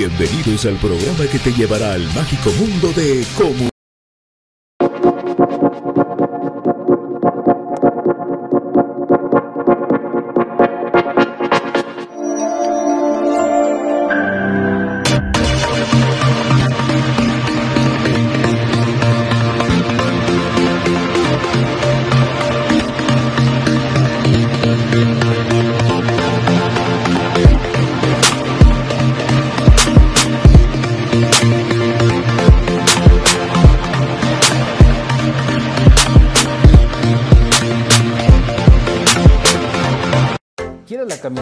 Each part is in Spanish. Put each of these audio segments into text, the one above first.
Bienvenidos al programa que te llevará al mágico mundo de comunicación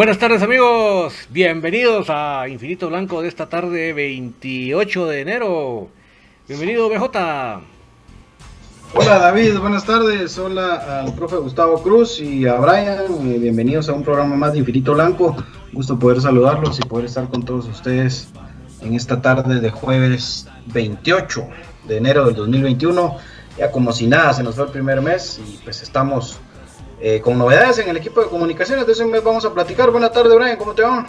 Buenas tardes amigos, bienvenidos a Infinito Blanco de esta tarde 28 de enero. Bienvenido BJ. Hola David, buenas tardes. Hola al profe Gustavo Cruz y a Brian. Eh, bienvenidos a un programa más de Infinito Blanco. Gusto poder saludarlos y poder estar con todos ustedes en esta tarde de jueves 28 de enero del 2021. Ya como si nada, se nos fue el primer mes y pues estamos eh, con novedades en el equipo de comunicaciones. De ese mes vamos a platicar. Buenas tardes, Brian, ¿cómo te va?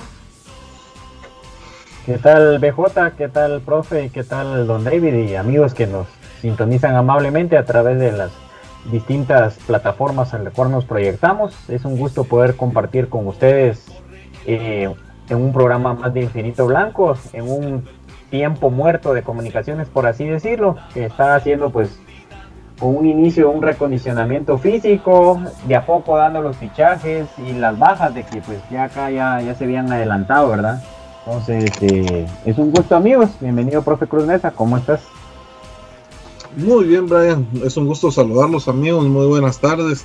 ¿Qué tal BJ? ¿Qué tal profe? ¿Qué tal don David? Y amigos que nos sintonizan amablemente a través de las distintas plataformas en las cuales nos proyectamos. Es un gusto poder compartir con ustedes eh, en un programa más de Infinito Blanco, en un tiempo muerto de comunicaciones, por así decirlo, que está haciendo pues un inicio, un recondicionamiento físico, de a poco dando los fichajes y las bajas de que pues ya acá ya, ya se habían adelantado, ¿verdad? Entonces, eh, es un gusto amigos, bienvenido profe Cruz Mesa, ¿cómo estás? Muy bien, Brian. Es un gusto saludarlos, amigos. Muy buenas tardes.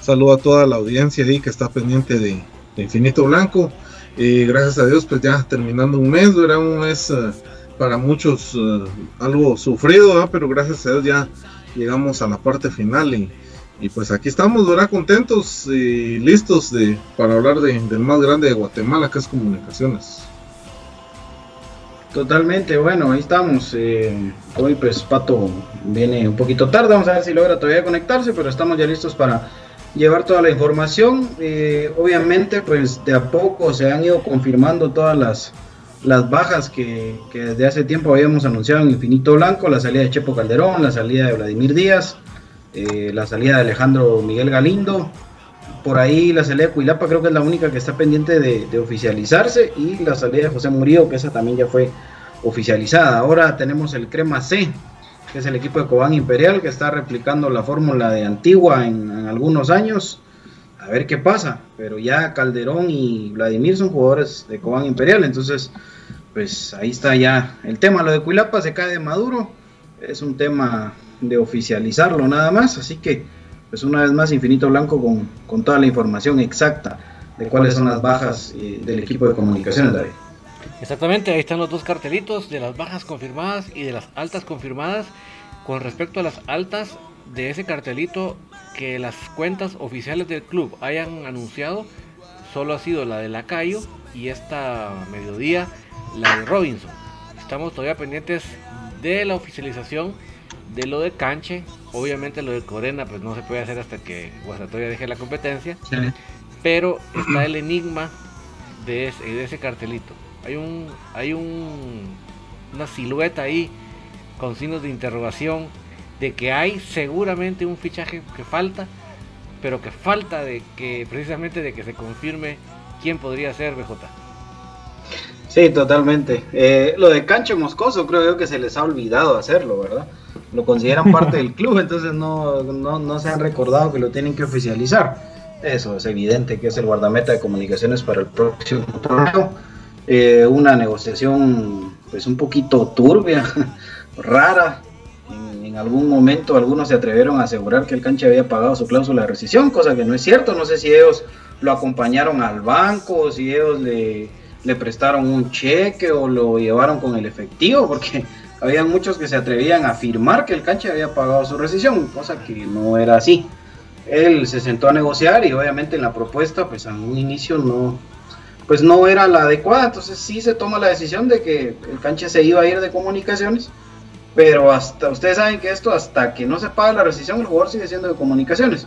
Saludo a toda la audiencia ahí que está pendiente de, Infinito Blanco. Y gracias a Dios, pues ya terminando un mes, era un mes eh, para muchos eh, algo sufrido, pero gracias a Dios ya llegamos a la parte final y, pues aquí estamos, ¿verdad? Contentos y listos de, para hablar de, del más grande de Guatemala, que es comunicaciones. Totalmente, bueno, ahí estamos. Eh, hoy pues Pato viene un poquito tarde, vamos a ver si logra todavía conectarse, pero estamos ya listos para llevar toda la información. Eh, obviamente pues de a poco se han ido confirmando todas las, las bajas que, desde hace tiempo habíamos anunciado en Infinito Blanco, la salida de Chepo Calderón, la salida de Vladimir Díaz, eh, la salida de Alejandro Miguel Galindo, por ahí la salida de Cuilapa creo que es la única que está pendiente de, oficializarse y la salida de José Murillo, que esa también ya fue oficializada. Ahora tenemos el Crema C, que es el equipo de Cobán Imperial, que está replicando la fórmula de Antigua en, algunos años. A ver qué pasa, pero ya Calderón y Vladimir son jugadores de Cobán Imperial, entonces pues ahí está ya el tema. Lo de Cuilapa se cae de Maduro, es un tema de oficializarlo nada más, así que pues una vez más Infinito Blanco con, toda la información exacta de cuáles son las bajas eh, del equipo de comunicaciones, David. Exactamente, ahí están los dos cartelitos de las bajas confirmadas y de las altas confirmadas. Con respecto a las altas de ese cartelito que las cuentas oficiales del club hayan anunciado, solo ha sido la de Lacayo y esta mediodía la de Robinson. Estamos todavía pendientes de la oficialización de lo de Canche, obviamente lo de Corena pues no se puede hacer hasta que Guastatoya deje la competencia, pero está el enigma de ese, de ese cartelito. Hay un hay un una silueta ahí con signos de interrogación de que hay seguramente un fichaje que falta, pero que falta de que precisamente de que se confirme quién podría ser BJ. Sí, totalmente. Eh, lo de Canche Moscoso creo yo que se les ha olvidado hacerlo, ¿verdad? lo consideran parte del club, entonces no, no, se han recordado que lo tienen que oficializar. Eso es evidente que es el guardameta de comunicaciones para el próximo torneo. Eh, una negociación pues un poquito turbia, rara. En, algún momento algunos se atrevieron a asegurar que el cancha había pagado su cláusula de rescisión, cosa que no es cierto. No sé si ellos lo acompañaron al banco, si ellos le, le prestaron un cheque o lo llevaron con el efectivo, porque había muchos que se atrevían a afirmar que el cancha había pagado su rescisión, cosa que no era así. Él se sentó a negociar y obviamente en la propuesta, pues a un inicio no, pues no era la adecuada, entonces sí se toma la decisión de que el cancha se iba a ir de comunicaciones, pero hasta ustedes saben que esto hasta que no se paga la rescisión el jugador sigue siendo de comunicaciones.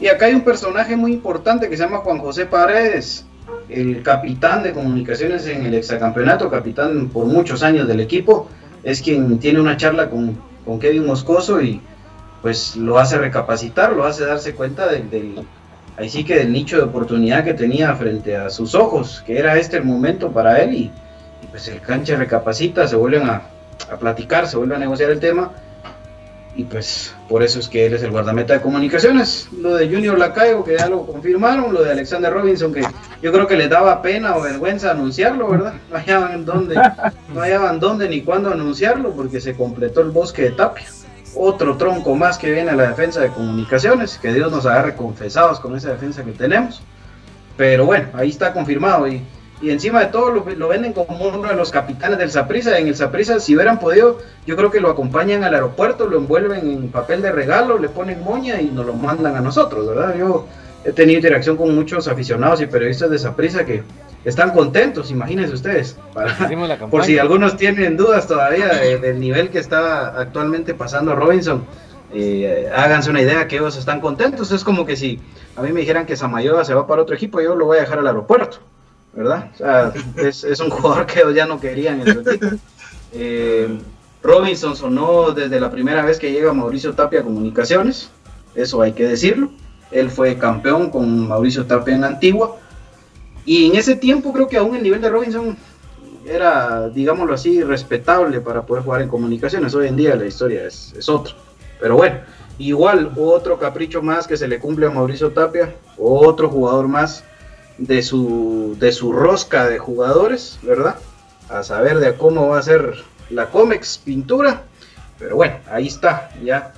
Y acá hay un personaje muy importante que se llama Juan José Paredes, el capitán de comunicaciones en el exacampeonato, capitán por muchos años del equipo es quien tiene una charla con, Kevin Moscoso y pues lo hace recapacitar, lo hace darse cuenta del, ahí sí que del nicho de oportunidad que tenía frente a sus ojos, que era este el momento para él y, pues el cancha recapacita, se vuelven a, a platicar, se vuelve a negociar el tema y pues por eso es que él es el guardameta de comunicaciones. Lo de Junior Lacayo, que ya lo confirmaron, lo de Alexander Robinson, que yo creo que le daba pena o vergüenza anunciarlo, ¿verdad? No hallaban dónde, no hallaban dónde ni cuándo anunciarlo, porque se completó el bosque de Tapia. Otro tronco más que viene a la defensa de comunicaciones, que Dios nos agarre confesados con esa defensa que tenemos. Pero bueno, ahí está confirmado y y encima de todo lo, venden como uno de los capitanes del Saprisa. En el Saprisa, si hubieran podido, yo creo que lo acompañan al aeropuerto, lo envuelven en papel de regalo, le ponen moña y nos lo mandan a nosotros, ¿verdad? Yo he tenido interacción con muchos aficionados y periodistas de Saprisa que están contentos, imagínense ustedes. por si algunos tienen dudas todavía del nivel que está actualmente pasando Robinson, eh, háganse una idea que ellos están contentos. Es como que si a mí me dijeran que Samayoa se va para otro equipo, yo lo voy a dejar al aeropuerto, ¿verdad? O sea, es, un jugador que ya no querían en. Eh, Robinson sonó desde la primera vez que llega Mauricio Tapia a Comunicaciones, eso hay que decirlo. Él fue campeón con Mauricio Tapia en Antigua y en ese tiempo creo que aún el nivel de Robinson era, digámoslo así, respetable para poder jugar en comunicaciones. Hoy en día la historia es, es otra. Pero bueno, igual otro capricho más que se le cumple a Mauricio Tapia, otro jugador más de su, de su rosca de jugadores, ¿verdad? A saber de cómo va a ser la Comex pintura. Pero bueno, ahí está, ya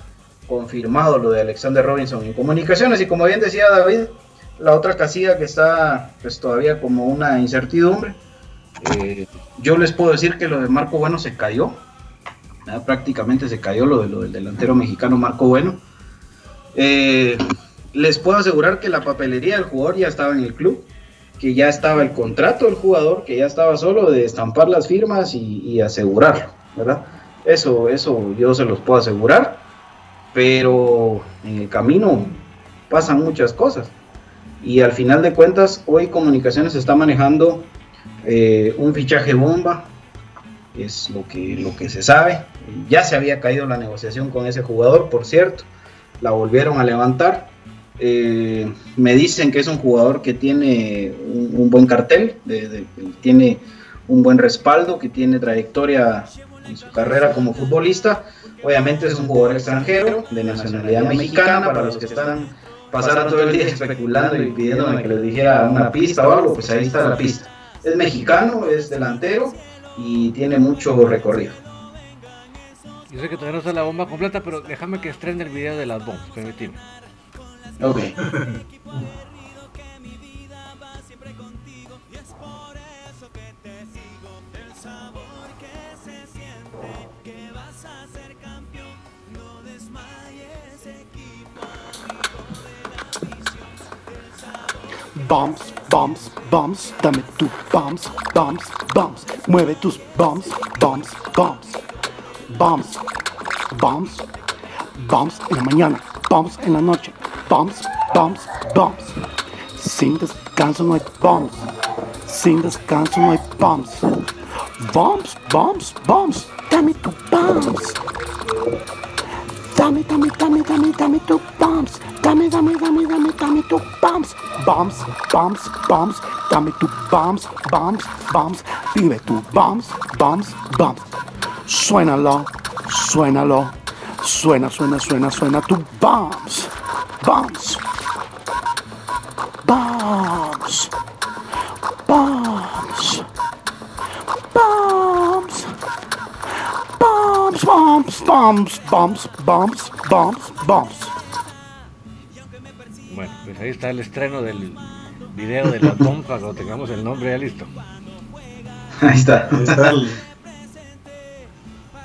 confirmado lo de Alexander Robinson en comunicaciones. Y como bien decía David, la otra casilla que está pues todavía como una incertidumbre. Eh, yo les puedo decir que lo de Marco Bueno se cayó. prácticamente se cayó lo, de, lo del delantero mexicano Marco Bueno. Eh, les puedo asegurar que la papelería del jugador ya estaba en el club, que ya estaba el contrato del jugador, que ya estaba solo de estampar las firmas y, asegurarlo, ¿verdad? Eso, eso yo se los puedo asegurar, pero en el camino pasan muchas cosas. Y al final de cuentas, hoy Comunicaciones está manejando eh, un fichaje bomba, es lo que, lo que se sabe. Ya se había caído la negociación con ese jugador, por cierto, la volvieron a levantar. Eh, me dicen que es un jugador que tiene un, buen cartel, tiene un buen respaldo, que tiene trayectoria en su carrera como futbolista. Obviamente es un jugador extranjero, de nacionalidad mexicana, para los que están pasaron todo el día especulando y pidiéndome que les dijera una pista o algo, pues ahí está la pista. Es mexicano, es delantero y tiene mucho recorrido. Yo sé que todavía no está la bomba completa, pero déjame que estrene el video de las bombas, permíteme. Ok. Bumps, bumps, bumps, dame tu bumps, bumps, bumps. Mueve tus bumps, bumps, bumps. Bumps, bumps, bumps en la mañana, bumps en la noche, bumps, bumps, bumps. Sin descanso no hay bumps. Sin descanso no hay bumps. Bumps, bumps, bumps. Dame tu bumps. Dame, dame, dame, dame, dame tu bumps. Dame, dame, dame, dame, dame tu bumps. Bumps, bumps, bumps. Dame tu bumps, bumps, bumps. Dime tu bumps, bumps, bumps. Suénalo, suénalo. Suena, suena, suena, suena tu bumps. Bumps. Bumps. Bumps. Bumps. Bumps, bumps, bumps, bumps, bumps, bumps, bumps. Bueno, pues ahí está el estreno del video de la bomba cuando tengamos el nombre ya listo. Ahí está. Ahí está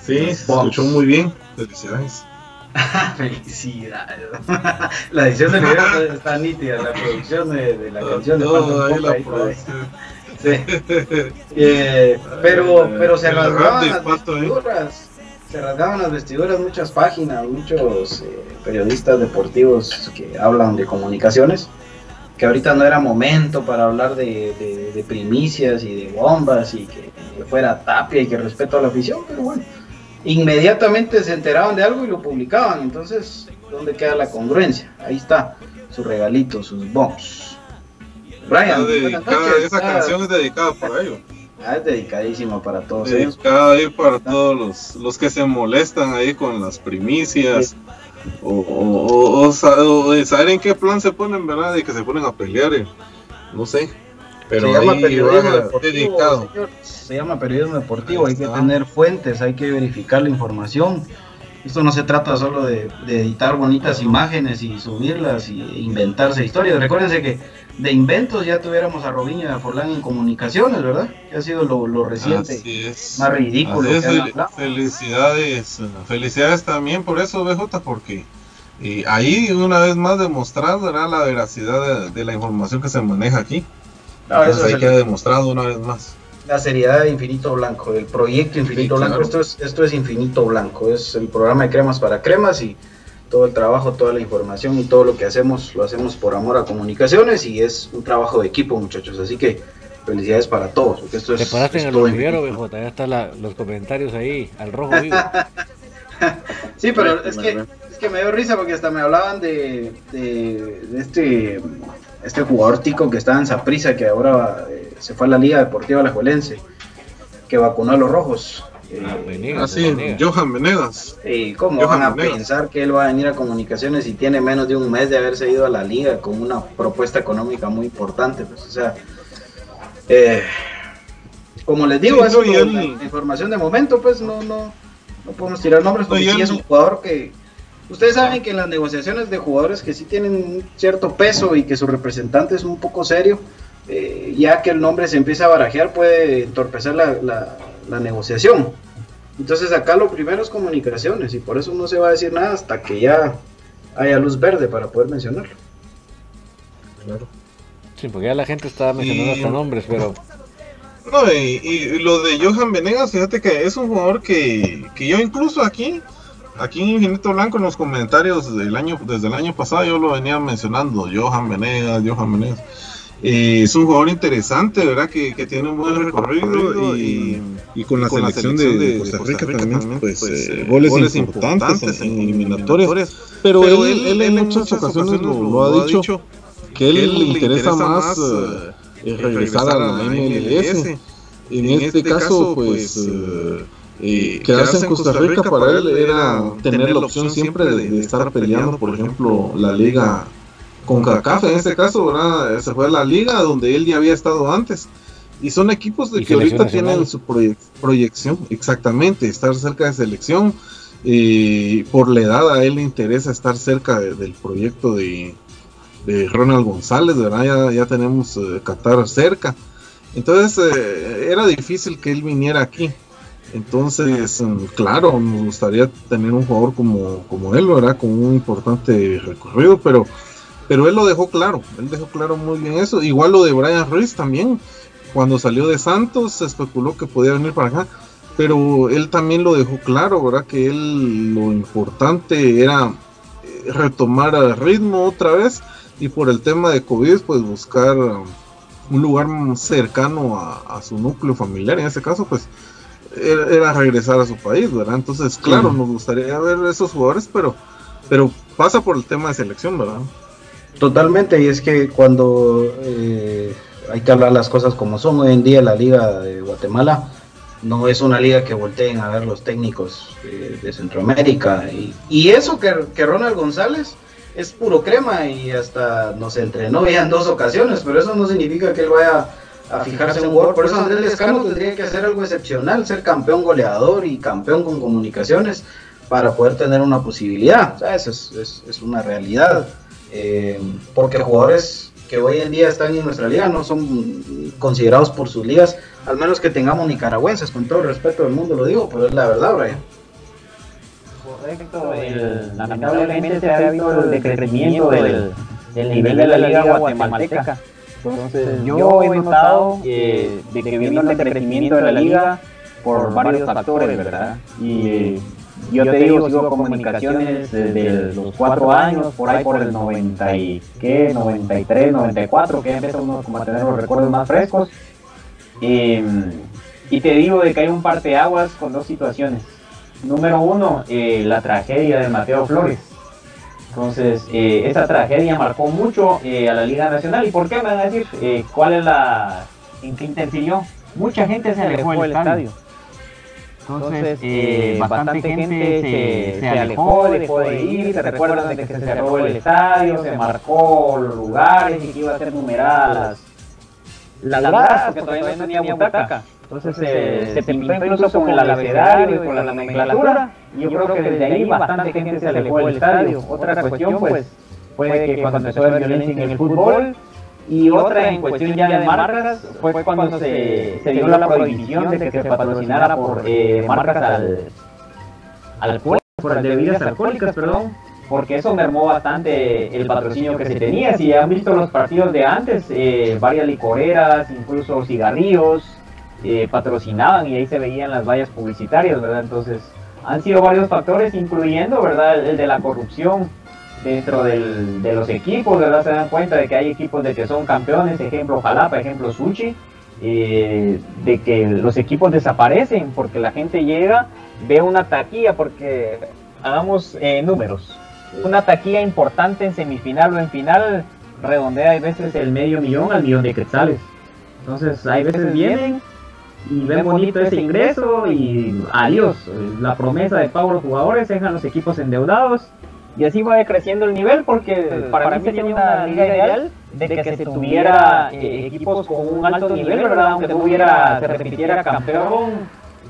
Sí, se escuchó muy bien. Felicidades. Felicidades. la edición del video está nítida, la producción de, la canción de ahí la producción. Sí. Eh, pero, pero se rasgaban las vestiduras. Se rasgaban las vestiduras muchas páginas, muchos eh, periodistas deportivos que hablan de comunicaciones, que ahorita no era momento para hablar de, de, primicias y de bombas y que, fuera tapia y que respeto a la afición, pero bueno, inmediatamente se enteraban de algo y lo publicaban, entonces, ¿dónde queda la congruencia? Ahí está, su regalito, sus bombs. Brian, esa canción es dedicada para ellos. Ah, es dedicadísima para todos Dedicada ahí para todos los, los que se molestan ahí con las primicias. O, o, o, saber en qué plan se ponen, ¿verdad? Y que se ponen a pelear. no sé. Pero se llama periodismo deportivo. se llama periodismo deportivo. Hay que tener fuentes, hay que verificar la información. Esto no se trata solo de, editar bonitas imágenes y subirlas y inventarse historias. Recuérdense que de inventos ya tuviéramos a Robinho y a Forlán en comunicaciones, ¿verdad? Que ha sido lo, reciente más ridículo. felicidades, felicidades también por eso, BJ, porque y ahí una vez más demostrando la veracidad de, la información que se maneja aquí. No, Entonces eso ahí es queda el- demostrado una vez más. la seriedad de Infinito Blanco, el proyecto Infinito Sí, Blanco. claro. Esto, es, esto es Infinito Blanco, es el programa de cremas para cremas y todo el trabajo, toda la información y todo lo que hacemos lo hacemos por amor a comunicaciones y es un trabajo de equipo, muchachos. Así que felicidades para todos. Porque esto es, Te paraste es en el hormiguero, viejo. Todavía están los comentarios ahí, al rojo vivo. Sí, pero es que, es que me dio risa porque hasta me hablaban de, de, de este, este jugador tico que estaba en Saprisa, que ahora eh, se fue a la Liga Deportiva Alajuelense, que vacunó a los rojos. Eh, Ah, Venegas, Ah, sí, Venegas. Johan Venegas. ¿Y cómo Johan van a Venegas. pensar que él va a venir a comunicaciones y tiene menos de un mes de haberse ido a la liga con una propuesta económica muy importante? Pues, o sea, eh, como les digo, Sí, eso no, él- la información de momento, pues no, no, no podemos tirar nombres porque No, y sí él- es un jugador que. Ustedes saben que en las negociaciones de jugadores que sí tienen un cierto peso y que su representante es un poco serio, eh, ya que el nombre se empieza a barajear puede entorpecer la, la- la negociación. Entonces acá lo primero es comunicaciones y por eso no se va a decir nada hasta que ya haya luz verde para poder mencionarlo. Claro. Sí, porque ya la gente está mencionando Y- hasta nombres, pero No, y, y lo de Johan Venegas, fíjate que es un jugador que, que yo incluso aquí, aquí en Infinito Blanco, en los comentarios del año, desde el año pasado, yo lo venía mencionando, Johan Venegas, Johan Venegas. Eh, es un jugador interesante, ¿verdad? Que, que tiene un buen recorrido y, y con la selección de, de Costa Rica también, pues, eh, goles, importantes en, eliminatorias. Pero, él, él en muchas ocasiones lo, lo ha dicho, que él le interesa más eh, eh, regresar a la MLS. En este caso, pues, eh, eh, quedarse en Costa Rica para él era tener la opción siempre de, de estar peleando, por ejemplo, la liga con CACAF en este caso, ¿verdad? Se fue a la liga donde él ya había estado antes. Y son equipos de que ahorita tienen su proye- proyección, exactamente, estar cerca de selección. Y por la edad a él le interesa estar cerca de- del proyecto de, de Ronald González, ¿verdad? Ya, ya tenemos eh, Qatar cerca. Entonces eh, era difícil que él viniera aquí. Entonces, mm, claro, nos gustaría tener un jugador como, como él, ¿verdad? Con un importante recorrido, pero, pero él lo dejó claro, él dejó claro muy bien eso. Igual lo de Brian Ruiz también, cuando salió de Santos se especuló que podía venir para acá, pero él también lo dejó claro, ¿verdad? Que él lo importante era eh, retomar el ritmo otra vez y por el tema de COVID, pues buscar un lugar cercano a, a su núcleo familiar, en este caso, pues era, regresar a su país, ¿verdad? Entonces, claro, nos gustaría ver esos jugadores, pero, pero pasa por el tema de selección, ¿verdad? Totalmente, y es que cuando eh, hay que hablar las cosas como son, hoy en día la liga de Guatemala no es una liga que volteen a ver los técnicos eh, de Centroamérica. Y, y eso que, que Ronald González es puro crema y hasta nos entrenó ya en dos ocasiones, pero eso no significa que él vaya a fijarse en un jugador. Por eso Andrés Lescano tendría que hacer algo excepcional, ser campeón goleador y campeón con comunicaciones para poder tener una posibilidad. O sea, eso es, es- es una realidad. Eh, porque jugadores que hoy en día están en nuestra liga no son considerados por sus ligas, al menos que tengamos nicaragüenses, con todo el respeto del mundo lo digo, pero es la verdad, Brian. Correcto, el- lamentablemente se ha visto el decrecimiento del, del nivel de la liga guatemalteca. Entonces yo he notado eh, de que viendo el decrecimiento de la liga por varios factores, ¿verdad? Y yo te digo, sigo comunicaciones desde los cuatro años, por ahí por el 90 y, ¿qué? 93, 94, que empezó uno como a tener los recuerdos más frescos. Eh, y te digo de que hay un parteaguas con dos situaciones. Número uno, eh, la tragedia de Mateo Flores. Entonces, eh, esa tragedia marcó mucho eh, a la Liga Nacional. ¿Y por qué me van a decir eh, cuál es la. en qué interfirió? Mucha gente se alejó del estadio. Entonces, eh, bastante gente se, se alejó, dejó de ir, se recuerdan de que se cerró el estadio, se marcó los lugares y que iba a ser numeradas las gradas, porque todavía no tenía butaca. Entonces se, se pintó incluso con el abecedario y con la nomenclatura. Y yo creo que desde ahí bastante gente se alejó del estadio. Otra cuestión, pues, fue que cuando empezó la violencia en el fútbol. Y otra en cuestión ya de marcas fue cuando se, se dio la prohibición de que se patrocinara por eh, marcas al alcohol, por bebidas alcohólicas, perdón. porque eso mermó bastante el patrocinio que se tenía. Si han visto los partidos de antes, eh, varias licoreras, incluso cigarrillos, eh, patrocinaban y ahí se veían las vallas publicitarias, ¿verdad? Entonces, han sido varios factores, incluyendo, ¿verdad?, el de la corrupción dentro de los equipos, ¿verdad? Se dan cuenta de que hay equipos de que son campeones, ejemplo Jalapa, ejemplo Suchi, eh, de que los equipos desaparecen porque la gente llega, ve una taquilla, porque hagamos números una taquilla importante en semifinal o en final redondea a veces el medio millón al millón de quetzales. Entonces, hay veces vienen y ven bonito ese ingreso y adiós. La promesa de pago a los jugadores dejan los equipos endeudados y así va creciendo el nivel porque para, mí sería una liga ideal de que, se tuviera eh, equipos con un alto nivel, ¿verdad? Aunque tuviera, se repitiera campeón,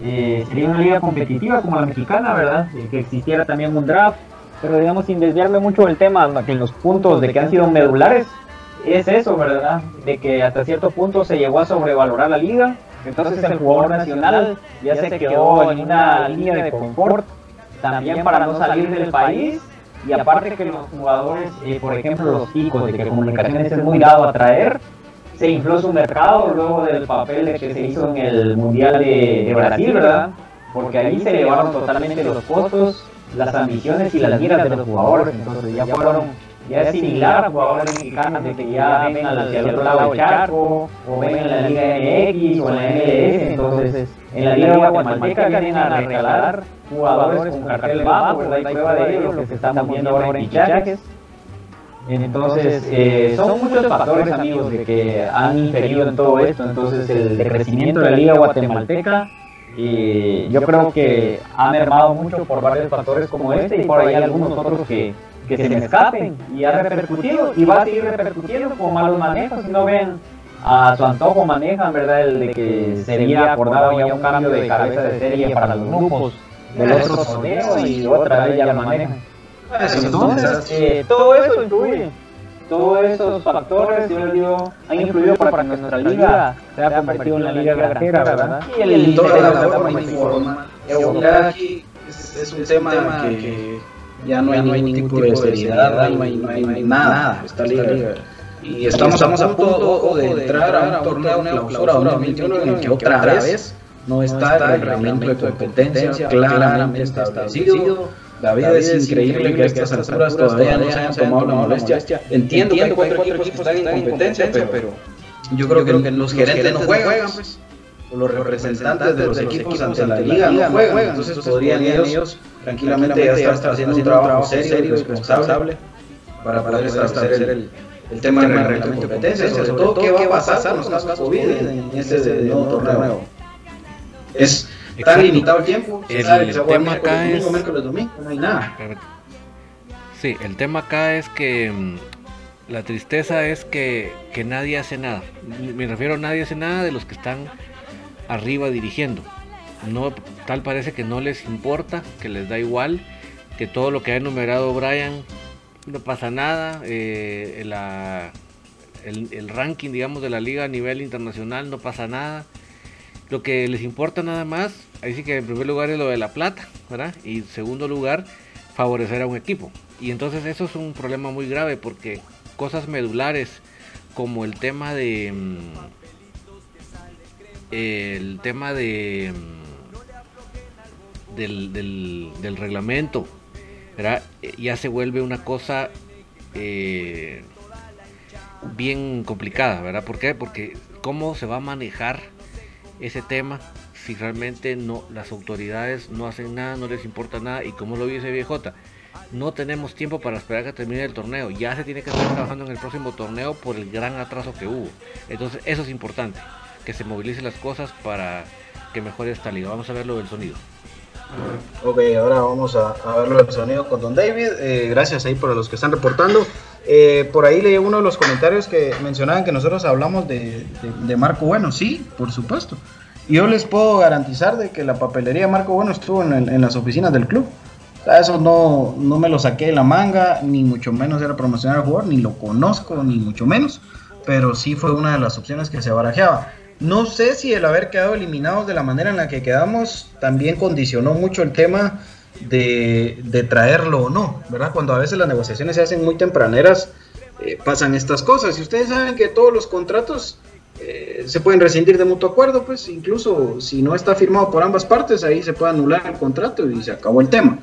eh, sería una liga competitiva como la mexicana, ¿verdad? que existiera también un draft pero digamos sin desviarme mucho del tema, que en los puntos de que han sido medulares, es eso, ¿verdad? De que hasta cierto punto se llegó a sobrevalorar la liga, entonces el jugador nacional ya se quedó en una línea de confort, también para no salir del país, y aparte que los jugadores, eh, por ejemplo los chicos, de que comunicaciones es muy dado a traer, se infló su mercado luego del papel que se hizo en el Mundial de, de Brasil, ¿verdad? Porque ahí se elevaron totalmente los costos las ambiciones y las miras de los jugadores. Entonces ya fueron, ya es similar a jugadores mexicanos de que ya ven hacia el otro lado del charco, o ven en la Liga MX o en la MLS. Entonces en la Liga Guatemalteca vienen a regalar jugadores con cartel bajo, ¿verdad? Hay prueba de ello, lo que se está moviendo ahora en fichajes. Entonces, eh, son muchos factores, amigos, de que han inferido en todo esto. Entonces, el crecimiento de la Liga Guatemalteca y yo creo que ha mermado mucho por varios factores como este y por ahí algunos otros que, que se me escapen y ha repercutido y va a seguir repercutiendo con malos manejos. Si no ven a su antojo manejan, ¿verdad? El de que sería acordado ya un cambio de cabeza de serie para los grupos del otro torneo y otra vez ya lo manejan. Entonces, eh, todo eso influye todos esos factores, yo digo, han influido para que nuestra liga se haya convertido en la liga granjera, ¿verdad? Y el de la forma informa. Aquí es, un tema que ya no hay ningún tipo de seriedad, no hay, no hay, nada, esta liga. Y estamos, a punto de entrar a un torneo de clausura 2021 en el que otra vez no está el reglamento de competencia claramente establecido David, es, increíble que a estas alturas todavía no se hayan tomado la molestia. Entiendo, que hay cuatro equipos que están en competencia, pero yo creo que los gerentes no juegan, pues. O los representantes de los equipos ante la liga no juegan, entonces podrían ellos tranquilamente ya estar haciendo un trabajo serio y responsable para poder establecer el, el tema del reglamento de competencia, sobre todo qué va a pasar con los casos COVID en este nuevo torneo. Es Está limitado el tiempo. El, tema acá es. no hay nada. Sí, el tema acá es que mm, la tristeza es que, que, nadie hace nada. Me refiero a nadie hace nada de los que están arriba dirigiendo. No, tal parece que no les importa, que les da igual, que todo lo que ha enumerado Brian no pasa nada. Eh, el, el ranking, digamos, de la liga a nivel internacional no pasa nada. Lo que les importa nada más ahí sí que en primer lugar es lo de la plata, ¿verdad? Y en segundo lugar, favorecer a un equipo. Y entonces eso es un problema muy grave porque cosas medulares como el tema de mm, el tema de mm, del, del, reglamento ¿verdad? Eh, ya se vuelve una cosa eh, bien complicada, ¿verdad? ¿Por qué? Porque cómo se va a manejar ese tema si realmente no las autoridades no hacen nada, no les importa nada y como lo dice viejota, no tenemos tiempo para esperar que termine el torneo, ya se tiene que estar trabajando en el próximo torneo por el gran atraso que hubo. Entonces eso es importante, que se movilicen las cosas para que mejore esta liga. Vamos a ver lo del sonido. Ok, ahora vamos a, a ver lo del sonido con Don David. Eh, gracias ahí por los que están reportando. Eh, por ahí leí uno de los comentarios que mencionaban que nosotros hablamos de, de Marco Bueno. Sí, por supuesto. Yo les puedo garantizar de que la papelería Marco Bueno estuvo en, las oficinas del club. eso no, no me lo saqué de la manga, ni mucho menos era promocionar al jugador, ni lo conozco, ni mucho menos. Pero sí fue una de las opciones que se barajeaba. No sé si el haber quedado eliminados de la manera en la que quedamos también condicionó mucho el tema de, traerlo o no, ¿verdad? Cuando a veces las negociaciones se hacen muy tempraneras, eh, pasan estas cosas. Y ustedes saben que todos los contratos eh, se pueden rescindir de mutuo acuerdo, pues incluso si no está firmado por ambas partes, ahí se puede anular el contrato y se acabó el tema.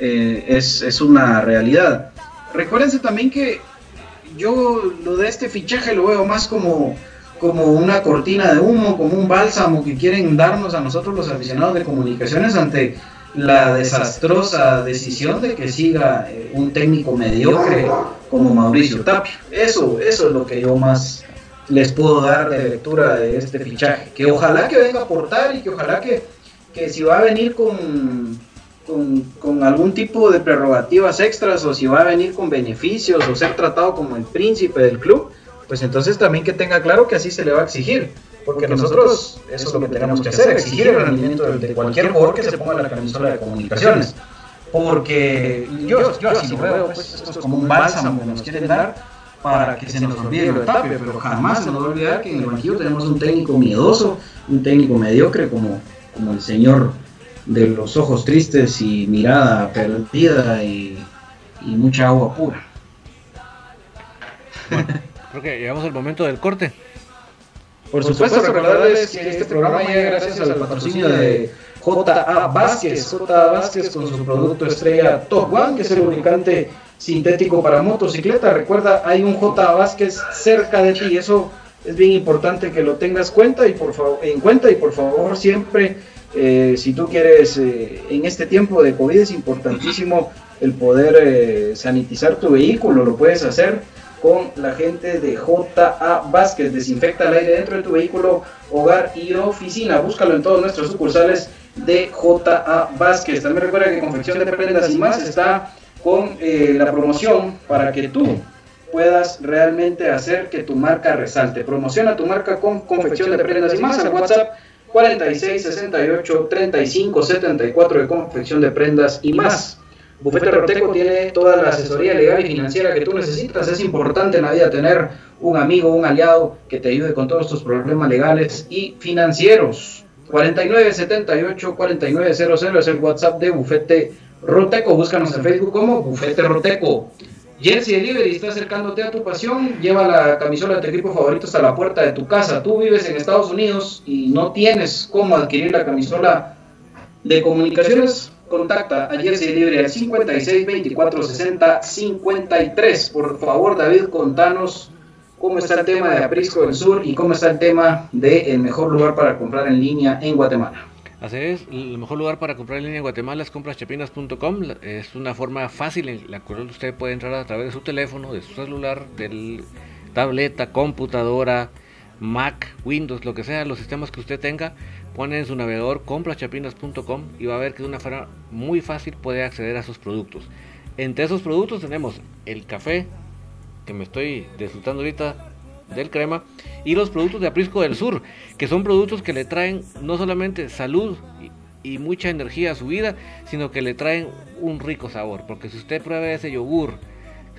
Eh, es, es una realidad. Recuérdense también que yo lo de este fichaje lo veo más como, como una cortina de humo, como un bálsamo que quieren darnos a nosotros los aficionados de comunicaciones ante la desastrosa decisión de que siga eh, un técnico mediocre como Mauricio Tapia. Eso, eso es lo que yo más les puedo dar de lectura de este fichaje. Que ojalá que venga a aportar y que ojalá que, que si va a venir con, con, con, algún tipo de prerrogativas extras o si va a venir con beneficios o ser tratado como el príncipe del club, pues entonces también que tenga claro que así se le va a exigir. Porque nosotros, eso es lo que tenemos que hacer, exigir el rendimiento de, cualquier jugador que se ponga la camisola de comunicaciones. Porque yo, yo así lo veo, pues, esto es como un bálsamo que nos quieren dar para que se nos olvide lo de Tapia, pero jamás se nos va a olvidar que en el banquillo tenemos un técnico miedoso, un técnico mediocre como, como el señor de los ojos tristes y mirada perdida y, y mucha agua pura. Bueno, creo que llegamos al momento del corte. Por supuesto, recordarles que este programa llega gracias al patrocinio de J.A. Vázquez. J.A. Vázquez con su producto estrella Top One, que es el lubricante sintético para motocicleta. Recuerda, hay un J. Vázquez cerca de ti. Eso es bien importante que lo tengas cuenta y por favor, en cuenta y por favor siempre, eh, si tú quieres, eh, en este tiempo de COVID es importantísimo el poder eh, sanitizar tu vehículo. Lo puedes hacer con la gente de JA Vázquez. Desinfecta el aire dentro de tu vehículo, hogar y oficina. Búscalo en todos nuestros sucursales de JA Vázquez. También recuerda que Confección de Prendas y más está con eh, la promoción para que tú puedas realmente hacer que tu marca resalte. Promociona tu marca con Confección de Prendas y más al WhatsApp 46 68 35 74 de Confección de Prendas y más. Bufete Roteco tiene toda la asesoría legal y financiera que tú necesitas. Es importante en la vida tener un amigo, un aliado que te ayude con todos tus problemas legales y financieros. 4978-4900 es el WhatsApp de Bufete Roteco. Búscanos en Facebook como Bufete Roteco. Jersey Delivery está acercándote a tu pasión. Lleva la camisola de tu equipo favorito hasta la puerta de tu casa. Tú vives en Estados Unidos y no tienes cómo adquirir la camisola de comunicaciones. Contacta a Jersey Delivery al 56 24 60 53. Por favor, David, contanos cómo está el tema de Aprisco del Sur y cómo está el tema del el mejor lugar para comprar en línea en Guatemala. Así es, el mejor lugar para comprar en línea en Guatemala es compraschapinas.com. Es una forma fácil en la cual usted puede entrar a través de su teléfono, de su celular, de tableta, computadora, Mac, Windows, lo que sea, los sistemas que usted tenga. Pone en su navegador compraschapinas.com y va a ver que de una forma muy fácil puede acceder a sus productos. Entre esos productos tenemos el café, que me estoy disfrutando ahorita del crema, y los productos de Aprisco del Sur, que son productos que le traen no solamente salud y, mucha energía a su vida, sino que le traen un rico sabor. Porque si usted prueba ese yogur,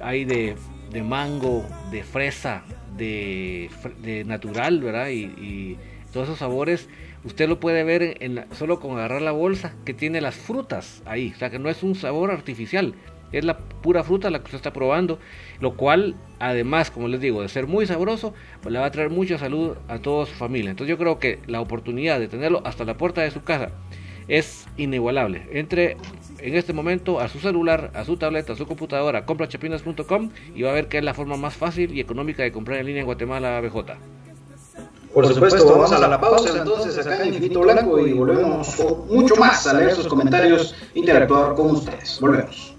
hay de, mango, de fresa, de, natural, ¿verdad? Y, todos esos sabores, usted lo puede ver en, en, solo con agarrar la bolsa que tiene las frutas ahí. O sea que no es un sabor artificial, es la pura fruta la que usted está probando, lo cual además, como les digo, de ser muy sabroso, pues le va a traer mucha salud a toda su familia. Entonces yo creo que la oportunidad de tenerlo hasta la puerta de su casa es inigualable. Entre en este momento a su celular, a su tableta, a su computadora, comprachapinas.com y va a ver que es la forma más fácil y económica de comprar en línea en Guatemala BJ. Por supuesto, vamos a la pausa entonces acá en Infinito Blanco y volvemos mucho más a leer sus comentarios, interactuar con ustedes. Volvemos.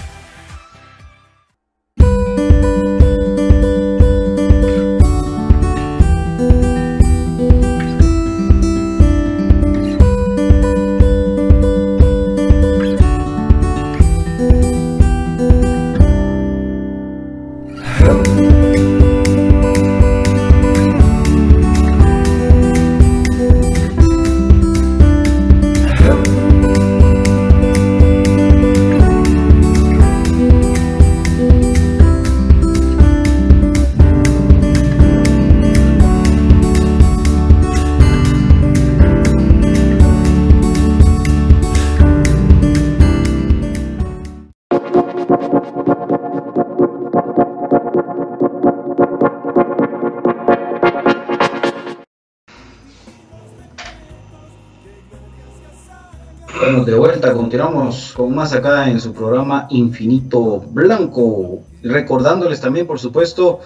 Más acá en su programa Infinito Blanco. Recordándoles también, por supuesto,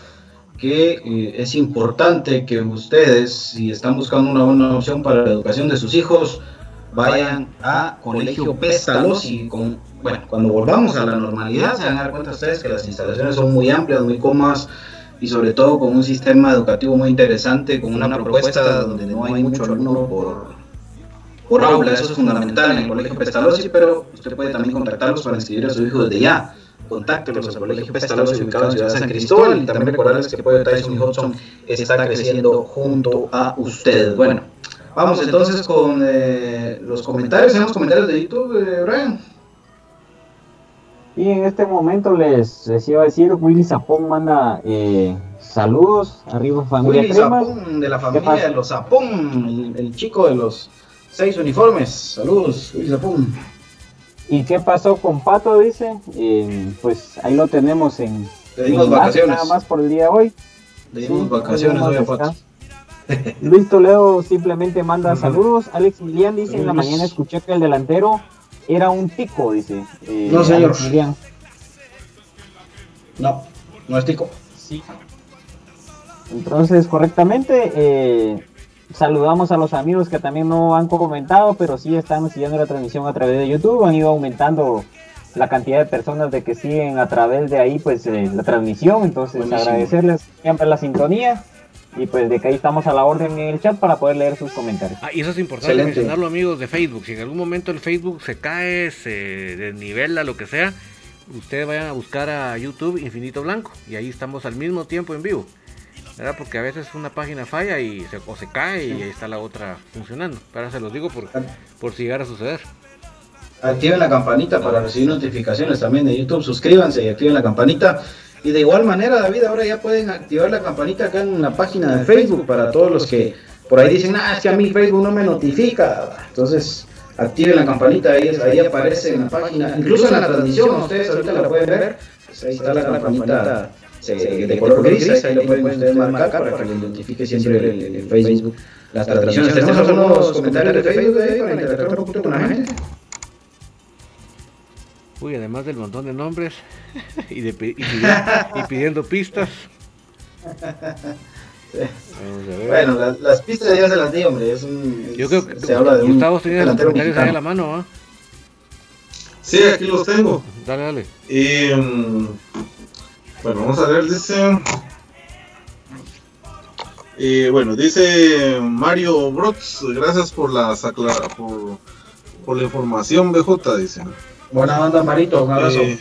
que eh, es importante que ustedes, si están buscando una buena opción para la educación de sus hijos, vayan a Colegio Péstalos y bueno, cuando volvamos a la normalidad se van a dar cuenta ustedes que las instalaciones son muy amplias, muy cómodas y sobre todo con un sistema educativo muy interesante, con una propuesta donde no hay mucho alumno por por aula, eso es fundamental en el Colegio Pestalozzi, pero usted puede también contactarlos para inscribir a su hijo desde ya. Contáctelos al Colegio Pestalozzi ubicado en Ciudad San Cristóbal y también recordarles que Pueblo Tyson y Hudson está creciendo junto a usted. Bueno, vamos entonces con eh, los comentarios. Tenemos comentarios de YouTube, eh, Brian. Y en este momento les, les iba a decir, Willy Zapón manda eh, saludos, arriba familia Willy Zapón, de la familia de los Zapón, el chico de los Seis uniformes. Saludos, Luis Zapón. ¿Y qué pasó con Pato? Dice. Eh, pues ahí lo tenemos en. Le dimos vacaciones. Nada más por el día de hoy. Le dimos vacaciones hoy a Pato. Luis Toledo simplemente manda saludos. Alex Milian dice: En la mañana escuché que el delantero era un tico, dice. Eh, no, señor. No, no es tico. Sí. Entonces, correctamente. Eh, Saludamos a los amigos que también no han comentado, pero sí están siguiendo la transmisión a través de YouTube. Han ido aumentando la cantidad de personas de que siguen a través de ahí pues eh, la transmisión. Entonces agradecerles siempre la sintonía y pues de que ahí estamos a la orden en el chat para poder leer sus comentarios. Ah, y eso es importante mencionarlo amigos de Facebook. Si en algún momento el Facebook se cae, se desnivela, lo que sea, ustedes vayan a buscar a YouTube Infinito Blanco y ahí estamos al mismo tiempo en vivo. ¿Verdad? Porque a veces una página falla y se, o se cae y ahí está la otra funcionando. Pero se los digo por, por si llegara a suceder. activen la campanita para recibir notificaciones también de YouTube. Suscríbanse y activen la campanita. Y de igual manera, David, ahora ya pueden activar la campanita acá en la página de Facebook para todos los que por ahí dicen, ah, es que a mí Facebook no me notifica. Entonces, activen la campanita, ahí, ahí aparece en la página. Incluso en la transmisión, ustedes ahorita la pueden ver. Pues ahí está la campanita de color gris, ahí lo pueden ustedes marcar para que les notifique siempre el Facebook las transmisiones. ¿Tenemos algunos comentarios de Facebook ahí para interactuar un poquito con la gente? Uy, además del montón de nombres y, de, y, pidiendo, y pidiendo pistas. Bueno, las, las, pistas ya se las di, hombre. Es un, Yo creo que se habla de Gustavo tenía los comentarios ahí a la mano, ¿ah? Sí, aquí los tengo. Dale, dale. Y, um, bueno, vamos a ver, dice. Y bueno, dice Mario Brox, gracias por la por, por la información, BJ, dice. Buena onda, Marito, un abrazo. Eh,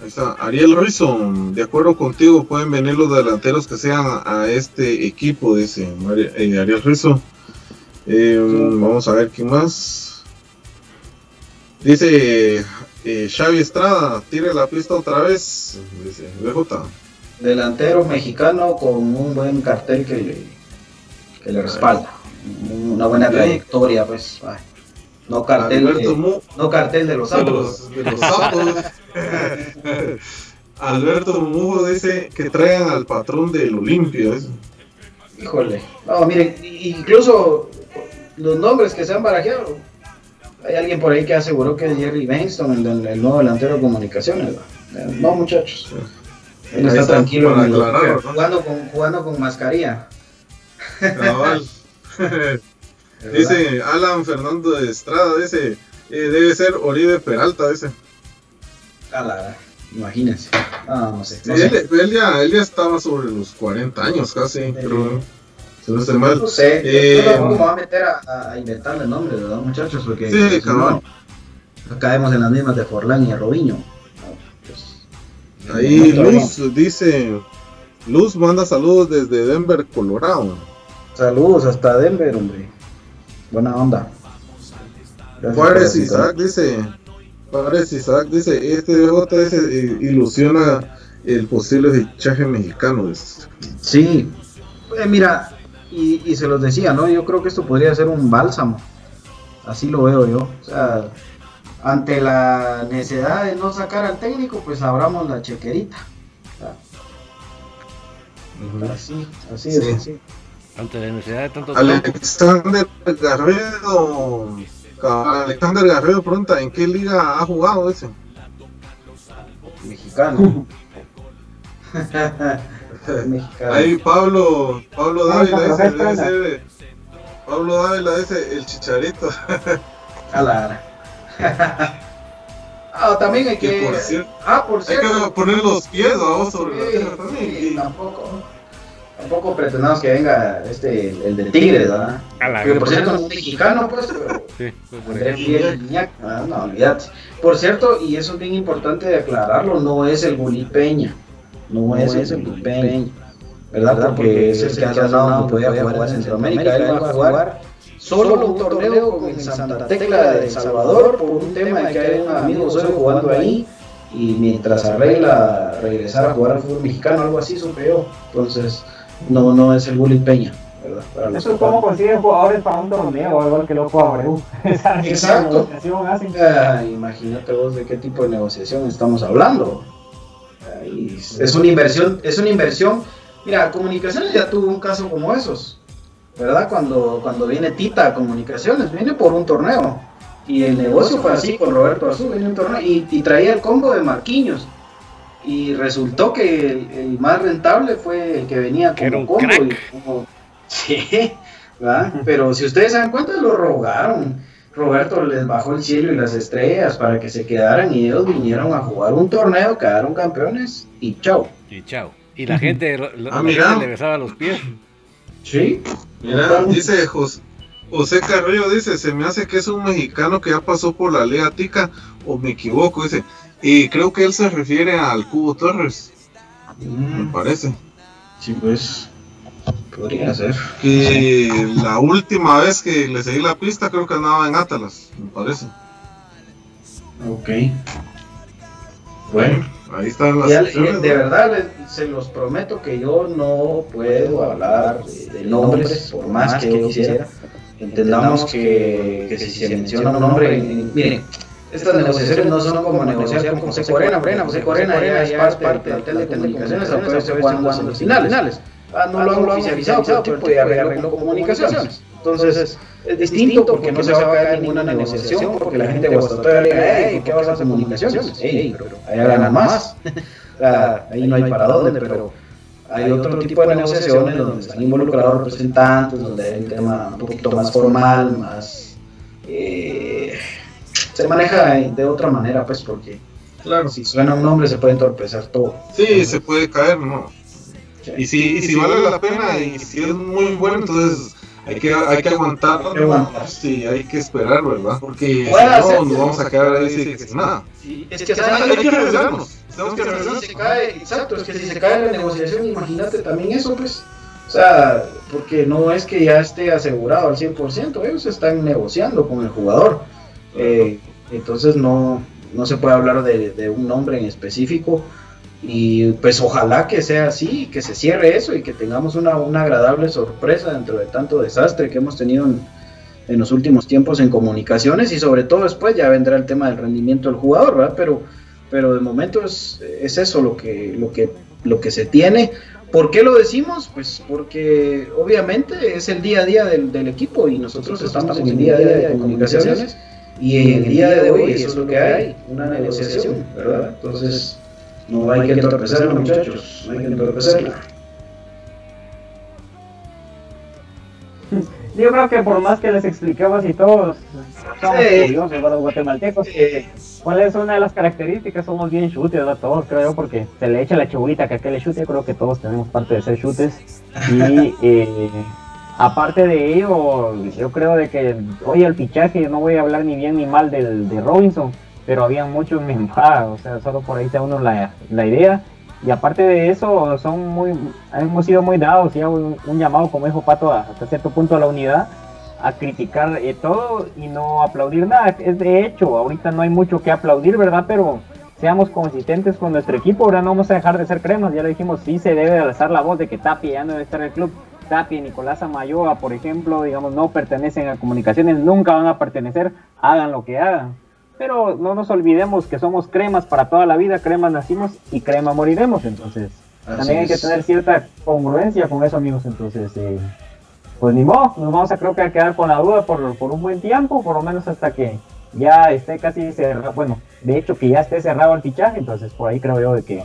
ahí está. Ariel Rison, de acuerdo contigo, pueden venir los delanteros que sean a este equipo, dice eh, Ariel Rison. Eh, vamos a ver quién más. Dice Xavi Estrada, tire la pista otra vez. Dice BJ. Delantero mexicano con un buen cartel que le, que le respalda. Una buena trayectoria, pues. No cartel, de, no cartel de los sapos. De los, Alberto Mujo dice que traigan al patrón del Olimpio. Híjole. No, miren, incluso los nombres que se han barajeado. Hay alguien por ahí que aseguró que es Jerry Benston, el, el, nuevo delantero de comunicaciones. No, muchachos. Él está tranquilo jugando, con, jugando con mascarilla. Dice Alan Fernando de Estrada, dice, eh, debe ser Oribe Peralta, dice. la imagínense. Ah, no sé. él, ya, él ya estaba sobre los 40 años casi, pero si no estoy mal. No sé, eh, no vamos a meter a, a inventarle nombres, ¿verdad, muchachos? Porque sí, cabrón. caemos en las mismas de Forlán y a Robiño. Pues, Ahí Luz dice, Luz manda saludos desde Denver, Colorado. Saludos hasta Denver, hombre. Buena onda. Juárez Isaac dice, Juárez Isaac dice, este DJ ilusiona el posible fichaje mexicano. Sí, eh, mira, y, se los decía, ¿no? Yo creo que esto podría ser un bálsamo. Así lo veo yo. O sea, ante la necesidad de no sacar al técnico, pues abramos la chequerita. Así, así es. Así. Ante la necesidad de tantos Alexander Garrido. Alexander Garrido pregunta, ¿en qué liga ha jugado ese? Mexicano. Mexicano. Ahí Pablo, Pablo Dávila dice, debe ser, Pablo Dávila dice el chicharito. A la Ah, también hay que. por cierto, ah, por cierto. Hay que poner los pies vamos sobre la tierra también. Sí, tampoco. Tampoco pretendamos que venga este, el de Tigres, ¿verdad? Que por cierto, un mexicano, pues, pero. Sí, pues, no, olvídate. Por cierto, y eso es bien importante de aclararlo, no es el Gulli Peña. No, es, el Peña. ¿Verdad? Porque, es el que ha sonado que podía jugar en Centroamérica. Él va a jugar solo un torneo con Santa Tecla de El Salvador por un tema de que hay un amigo suyo jugando ahí y mientras arregla regresar a jugar al fútbol mexicano, algo así supe yo. Entonces, no, no es el Bully Peña. ¿verdad? Eso es como consiguen jugadores para un torneo o algo que loco Abreu. Exacto. Ah, imagínate vos de qué tipo de negociación estamos hablando. Es una inversión, es una inversión. Mira, Comunicaciones ya tuvo un caso como esos, ¿verdad? Cuando, cuando viene Tita a Comunicaciones, viene por un torneo. Y el negocio fue así con Roberto Azul, viene un torneo y, y traía el combo de Marquinhos y resultó que el, más rentable fue el que venía como combo. como, sí, pero si ustedes se dan cuenta, lo rogaron. Roberto les bajó el cielo y las estrellas para que se quedaran y ellos vinieron a jugar un torneo, quedaron campeones y chao. Y chao. Y la gente, ah, le besaba los pies. Sí. Mira, dice José, José Carrillo, dice, se me hace que es un mexicano que ya pasó por la Liga Tica, o me equivoco, dice, y creo que él se refiere al Cubo Torres. Me parece. Sí, pues. Podría ser. Que la última vez que le seguí la pista, creo que andaba en Atlas, me parece. Ok. Bueno. Ahí están las Y al- opciones, de ¿no? verdad, se los prometo que yo no puedo hablar de, de nombres, por más que yo quisiera. Entendamos que, que si se menciona un nombre, miren, estas negociaciones no son como negociar con José Corena, Corena, José Corena ya es parte del plantel de telecomunicaciones, aunque se jugando en los finales. Ah, no lo han oficializado, pero el tipo ya arregló comunicaciones. Entonces, es distinto porque no se va a caer ninguna negociación, porque la gente de Guastatoya le diga, hey, ¿por qué vas a comunicaciones? Ey, pero allá ganan más. Ahí no hay para dónde, pero hay otro tipo de negociaciones donde están involucrados representantes, donde hay un tema un poquito más formal, más... eh, se maneja de otra manera, pues, porque Claro. si suena un nombre se puede entorpecer todo. Sí, se puede caer, ¿no? Y si, y si vale la pena y si es muy bueno, entonces hay que, hay que aguantar. Hay que aguantar. Sí, hay que esperar, ¿verdad? Porque si no, nos vamos a quedar ahí sin sin nada. Sí, es que Hay, que arriesgarnos. Tenemos que Si arriesgarnos. se cae, exacto, es que si se cae la negociación, imagínate también eso, pues. O sea, porque no es que ya esté asegurado al 100%, ellos están negociando con el jugador. Eh, entonces no, no se puede hablar de, de un nombre en específico. Y pues ojalá que sea así, que se cierre eso y que tengamos una, una agradable sorpresa dentro de tanto desastre que hemos tenido en, en los últimos tiempos en comunicaciones y sobre todo después ya vendrá el tema del rendimiento del jugador, ¿verdad? Pero, pero de momento es, es eso lo que, lo, que, lo que se tiene. ¿Por qué lo decimos? Pues porque obviamente es el día a día del, del equipo y nosotros estamos en el día a día de comunicaciones y en el día de hoy eso es lo que hay, una negociación, ¿verdad? Entonces no hay que entorpecerla muchachos, no hay que entorpecerla. Yo creo que por más que les explicamos y todos somos Sí. curiosos, ¿verdad, los guatemaltecos. ¿Cuál es una de las características? Somos bien chutes, ¿verdad? Todos creo yo, porque se le echa la chuguita que aquel le chute, creo que todos tenemos parte de ser chutes. Y eh, aparte de ello, yo creo de que, oye, el fichaje, no voy a hablar ni bien ni mal del, de Robinson, pero había muchos me enfada, o sea, solo por ahí se uno la, la idea. Y aparte de eso, son muy, hemos sido muy dados, ya un, un llamado, como dijo Pato, a- hasta cierto punto a la unidad, a criticar eh, todo y no aplaudir nada. Es de hecho, ahorita no hay mucho que aplaudir, ¿verdad? Pero seamos consistentes con nuestro equipo, ahora no vamos a dejar de ser cremas, ya lo dijimos, sí se debe alzar la voz de que Tapia ya no debe estar en el club. Tapia y Nicolás Amayoa, por ejemplo, digamos, no pertenecen a comunicaciones, nunca van a pertenecer, hagan lo que hagan. Pero no nos olvidemos que somos cremas para toda la vida, cremas nacimos y crema moriremos, entonces también hay que tener cierta congruencia con eso, amigos. Entonces, eh, pues ni modo, nos vamos a creo que a quedar con la duda por, por un buen tiempo, por lo menos hasta que ya esté casi cerrado. Bueno, de hecho, que ya esté cerrado el fichaje, entonces por ahí creo yo de que.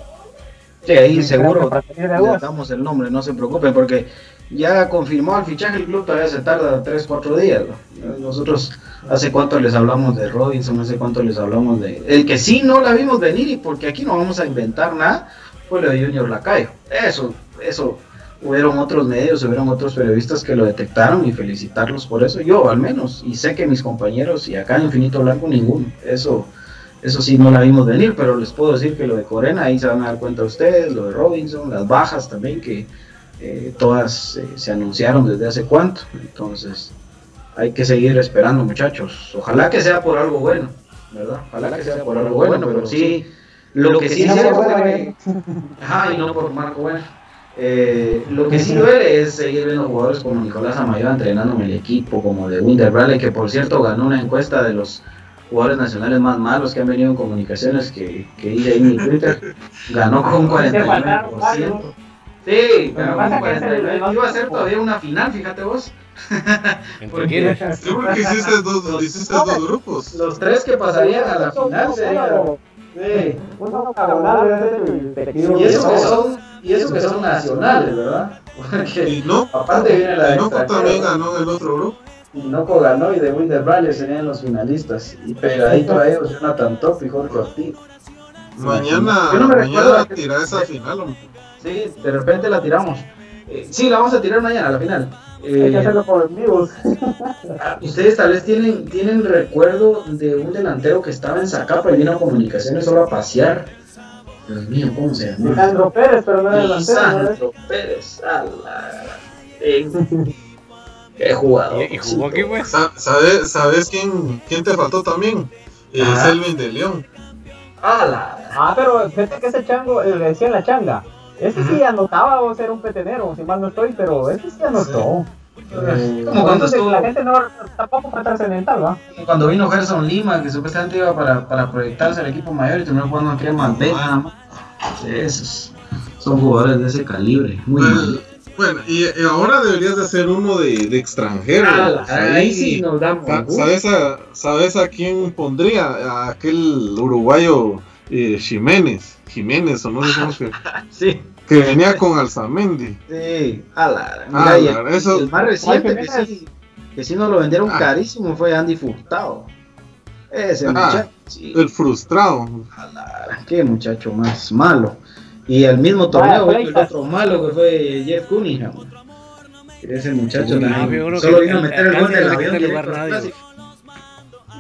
Sí, ahí seguro le damos el nombre, no se preocupen, porque ya confirmó el fichaje el club, todavía se tarda 3, 4 días. ¿no? Nosotros hace cuánto les hablamos de Robinson, hace cuánto les hablamos de... El que sí no la vimos venir y porque aquí no vamos a inventar nada, fue lo de Junior Lacayo. Eso, eso, hubieron otros medios, hubieron otros periodistas que lo detectaron y felicitarlos por eso, yo al menos, y sé que mis compañeros y acá en Infinito Blanco ninguno, eso... Eso sí, no la vimos venir, pero les puedo decir que lo de Corena, ahí se van a dar cuenta ustedes, lo de Robinson, las bajas también, que eh, todas eh, se anunciaron desde hace cuánto. Entonces, hay que seguir esperando, muchachos. Ojalá que sea por algo bueno, ¿verdad? Ojalá que sea por algo bueno, pero sí, lo que sí que- Ajá, y no por Marco Bueno. Eh, lo que sí duele es seguir viendo jugadores como Nicolás Amayoa entrenando en el equipo, como de Winder Bradley, que por cierto ganó una encuesta de los jugadores nacionales más malos que han venido en comunicaciones que, que hice ahí en mi Twitter. Ganó con un Te faltaron 49%. varios. Sí, ganó con que es el- 49%. Iba a ser todavía una final, fíjate vos. ¿Entre Porque quiénes? Sí, porque hiciste dos, hiciste dos grupos. los tres que pasarían a la final serían. Sí. Y eso que son, y eso que son nacionales, ¿verdad? Porque Y no, aparte viene la de y no también ganó el otro grupo. Y Noco ganó y de Winder Valley serían los finalistas. Y pegadito a ellos Jonathan Top y Jorge Ortiz. Mañana, no mañana que- tira esa final. hombre. Sí, de repente la tiramos. Eh, sí, la vamos a tirar mañana a la final. Eh, Hay que hacerlo por vivos. Ustedes tal vez tienen, tienen recuerdo de un delantero que estaba en Zacapa y vino a comunicaciones solo a pasear. Dios mío, ¿cómo se llama? Lisandro Pérez, pero no era delantero. ¿no? Lisandro Pérez. a la- Eh, Qué jugador. ¿Y, y jugó aquí, pues? Sa- ¿Sabes, sabes quién, quién te faltó también? eh. Selvin de León. Ah, la- Ah, pero fíjate que ese chango, eh, le decían la changa. Ese sí anotaba o ser un petenero, si mal no estoy, pero ese sí anotó. Eh, Como cuando estuvo- la gente no tampoco fue trascendental, ¿va? Cuando vino Gerson Lima, que supuestamente iba para, para proyectarse al equipo mayor y terminó jugando aquí en Malbec, nada más. Sí, esos son jugadores de ese calibre. Muy Bueno, bien. Bueno, y, y ahora deberías de hacer uno de, de extranjero. Ah, ahí sí nos damos. Sa- ¿Sabes a, ¿Sabes a quién pondría? A aquel uruguayo eh, Jiménez. Jiménez, o no sé cómo se. Sí, Que venía con Alzamendi. sí. A la, Ah, mira, y la- el, eso- el más reciente que sí, que sí nos lo vendieron Ah. carísimo fue Andy Furtado. Ese Ah, muchacho. sí. El frustrado. A la- qué muchacho más malo. Y el mismo torneo, Vaya, el otro malo que fue Jeff Cunningham. Ese muchacho Ah, yo creo solo vino a a- meter a el gol del avión lugar.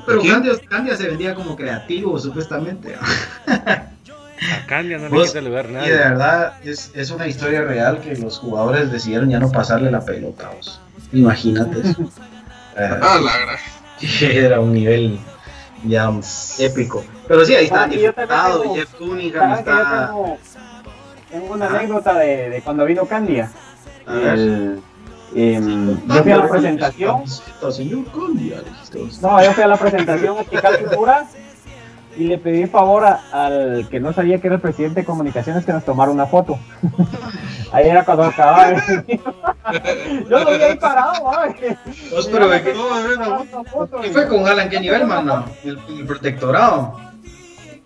Pero. Candia, Candia se vendía como creativo, supuestamente. A Candia no le Vos- quita lugar Y de verdad, es, es una historia real que los jugadores decidieron ya no pasarle la pelota. vos. Imagínate eso. Eh, Ah, la era un nivel ya épico. Pero sí, ahí está Ah, diputado, tengo- Jeff Cunningham ¿Saben que yo está. tengo, tengo una anécdota de, de cuando vino Candia? El- em, yo fui a la presentación. Señor. No, yo fui a la presentación a Tical Cultura y le pedí favor a- al que no sabía que era el presidente de comunicaciones que nos tomara una foto. Ahí era cuando acababa de venir. Yo lo vi ahí parado, pero ¿de qué- No. ¿Qué fue con Alan Kenny Bellman, no? El, el protectorado.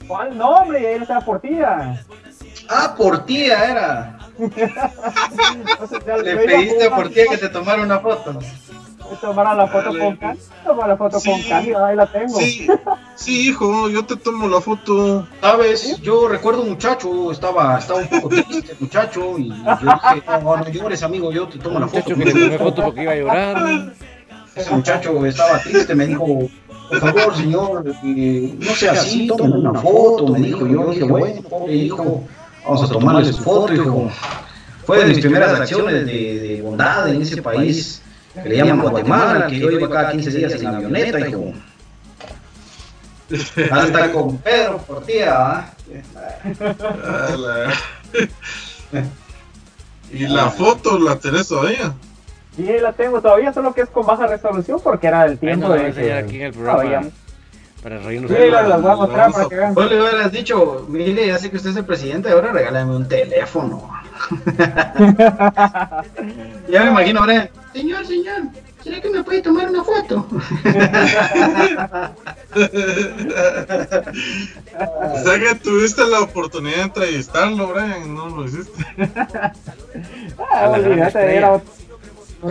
¿Cuál nombre? Ahí estaba Portilla. Ah, Portilla era. Entonces, ya Le pediste con- Portilla que te tomara una foto. tomara la foto con Candy. Tomara la foto con Sí. Candy, ahí la tengo. Sí, sí, hijo, yo te tomo la foto. Sabes, yo recuerdo un muchacho, estaba, estaba un poco triste muchacho y yo dije, no, no llores amigo, yo te tomo la foto. Muchacho que le foto porque iba a llorar. Ese muchacho estaba triste, me dijo, por favor señor, eh, no sea así, tome una foto, me dijo, yo dije, bueno, pobre hijo, vamos a tomarle su foto, hijo. Fue de mis primeras acciones de, de bondad en ese país que le llaman Guatemala, que yo iba cada 15 días en avioneta, hijo. Hasta con Pedro ¿ah? Ah, la- Y la foto la tenés todavía. Sí, la tengo todavía, solo que es con baja resolución porque era el tiempo de que aquí en el todavía- programa. Para reírnos. Sí, las, voy a para que vean. Vos le hubieras dicho, mire, ya sé que usted es el presidente, ahora regálame un teléfono. ya me imagino ahora, señor, señor, ¿será que me puede tomar una foto? O sea que tuviste la oportunidad de entrevistarlo, Brian, no lo hiciste. Ah, olvídate, era otro-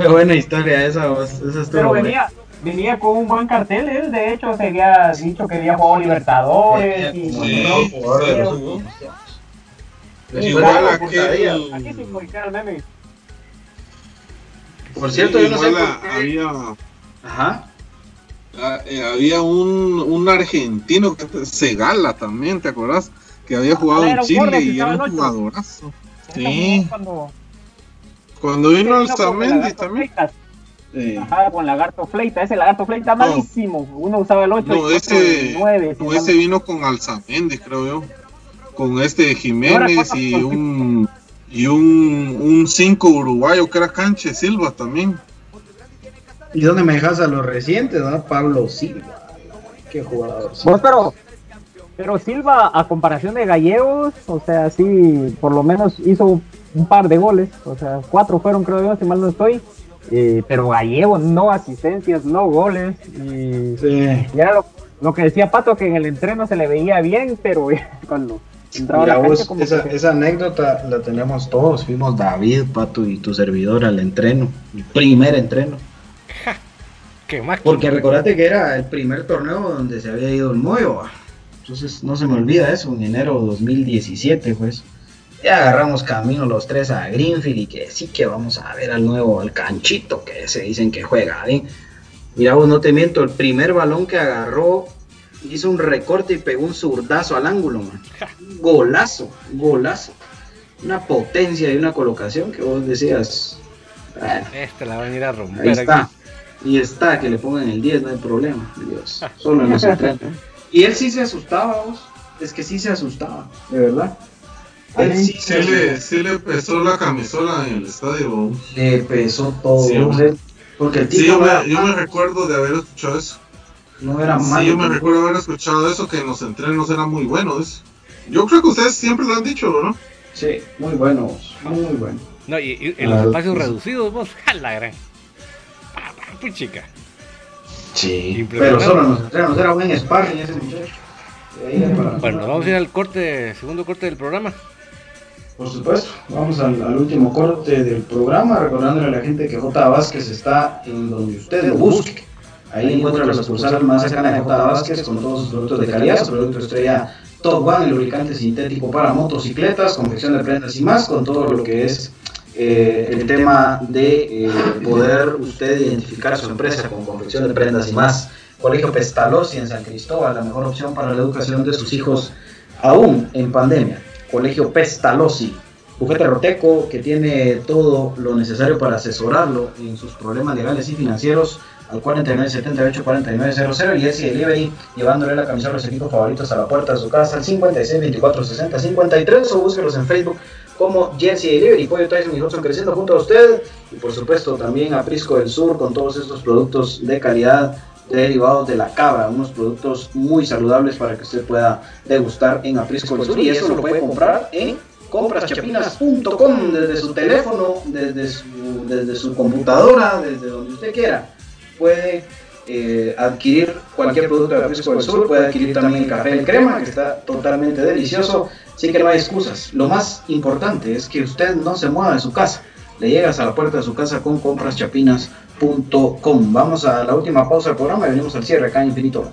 Qué buena historia esa, vos, esa estuvo Pero buena. Venía, con un buen cartel, él de hecho se había dicho que había jugado Libertadores y. Por cierto, yo no sé igual por qué. había, Ajá. eh, había un, un argentino, que Segala también, ¿te acordás? Que había jugado Ah, en era un Chile y era un en jugadorazo. Sí, Cuando cuando vino el Zamendi también. Sí. Ajá, con Lagarto Fleita, ese Lagarto Fleita malísimo. Uno usaba el 8 No, y ese, el 9. no, ese vino con Alzamendi, creo yo. Con este Jiménez y un y un, un cinco uruguayo que era Canche Silva también. ¿Y dónde me dejas a los recientes, no? Pablo Silva. Qué jugador. Vos, pero, pero Silva, a comparación de Gallegos, o sea, sí, por lo menos hizo un par de goles. O sea, cuatro fueron, creo yo, si mal no estoy. Eh, pero Gallego, no asistencias, no goles. Y, Sí. y era lo, lo que decía Pato, que en el entreno se le veía bien, pero cuando entraba Mira, la vos, como esa, que- esa anécdota la tenemos todos. Fuimos David, Pato y tu servidor al entreno. El primer entreno. Qué. Porque recordate que era el primer torneo donde se había ido el Moyo. Entonces no se me olvida eso, en enero de 2017, pues. Ya agarramos camino los tres a Greenfield y que sí que vamos a ver al nuevo, al canchito que se dicen que juega bien. Mira vos, no te miento, el primer balón que agarró hizo un recorte y pegó un zurdazo al ángulo, man. Golazo, golazo. Una potencia y una colocación que vos decías. "Bueno, Este la van a ir a romper Ahí está. aquí. Y está, que le pongan el 10, no hay problema. Dios. Solo en los entrenos. Y él sí se asustaba, vos. Es que sí se asustaba, de verdad. Él sí, Sí le, sí le pesó la camisola en el estadio. le pesó todo. Sí, sea, porque el Sí, tipo yo me, yo me recuerdo de haber escuchado eso. no era Sí, malo. yo me recuerdo haber escuchado eso, que en los entrenos era muy bueno. eso. Yo creo que ustedes siempre lo han dicho, ¿no? Sí, muy bueno, vos, muy bueno. No, y, y en Ah, los espacios pues- reducidos, vos, a la gran. Pa, pa, Puchica. Sí, Impresionante. pero solo en los entrenos, era buen sparring ese muchacho. Bueno, vamos a ir al corte, segundo corte del programa. Por supuesto, vamos al, al último corte del programa, recordándole a la gente que J. Vázquez está en donde usted lo busque. Ahí encuentra la sucursal más cercana de J. Vázquez con todos sus productos de calidad, su producto estrella Top One, el lubricante sintético para motocicletas, confección de prendas y más, con todo lo que es eh, el tema de eh, poder usted identificar su empresa con confección de prendas y más. Colegio Pestalozzi en San Cristóbal, la mejor opción para la educación de sus hijos aún en pandemia. Colegio Pestalozzi, bufete Roteco que tiene todo lo necesario para asesorarlo en sus problemas legales y financieros al 4978 4900 y ese delivery llevándole la camiseta de los equipos favoritos a la puerta de su casa al 56 24 60 53 o búsquelos en Facebook como Jersey Delivery, Pollo Tyson y Hudson creciendo junto a usted y por supuesto también a Prisco del Sur con todos estos productos de calidad derivados de la cabra, unos productos muy saludables para que usted pueda degustar en Aprisco y eso lo puede comprar en compraschapinas.com desde su teléfono, desde su, desde su computadora, desde donde usted quiera. Puede eh, adquirir cualquier producto de Aprisco del Sur, puede adquirir también el café en crema que está totalmente delicioso, así que no hay excusas. Lo más importante es que usted no se mueva de su casa. Le llegas a la puerta de su casa con compraschapinas.com. Vamos a la última pausa del programa y venimos al cierre acá en Infinito.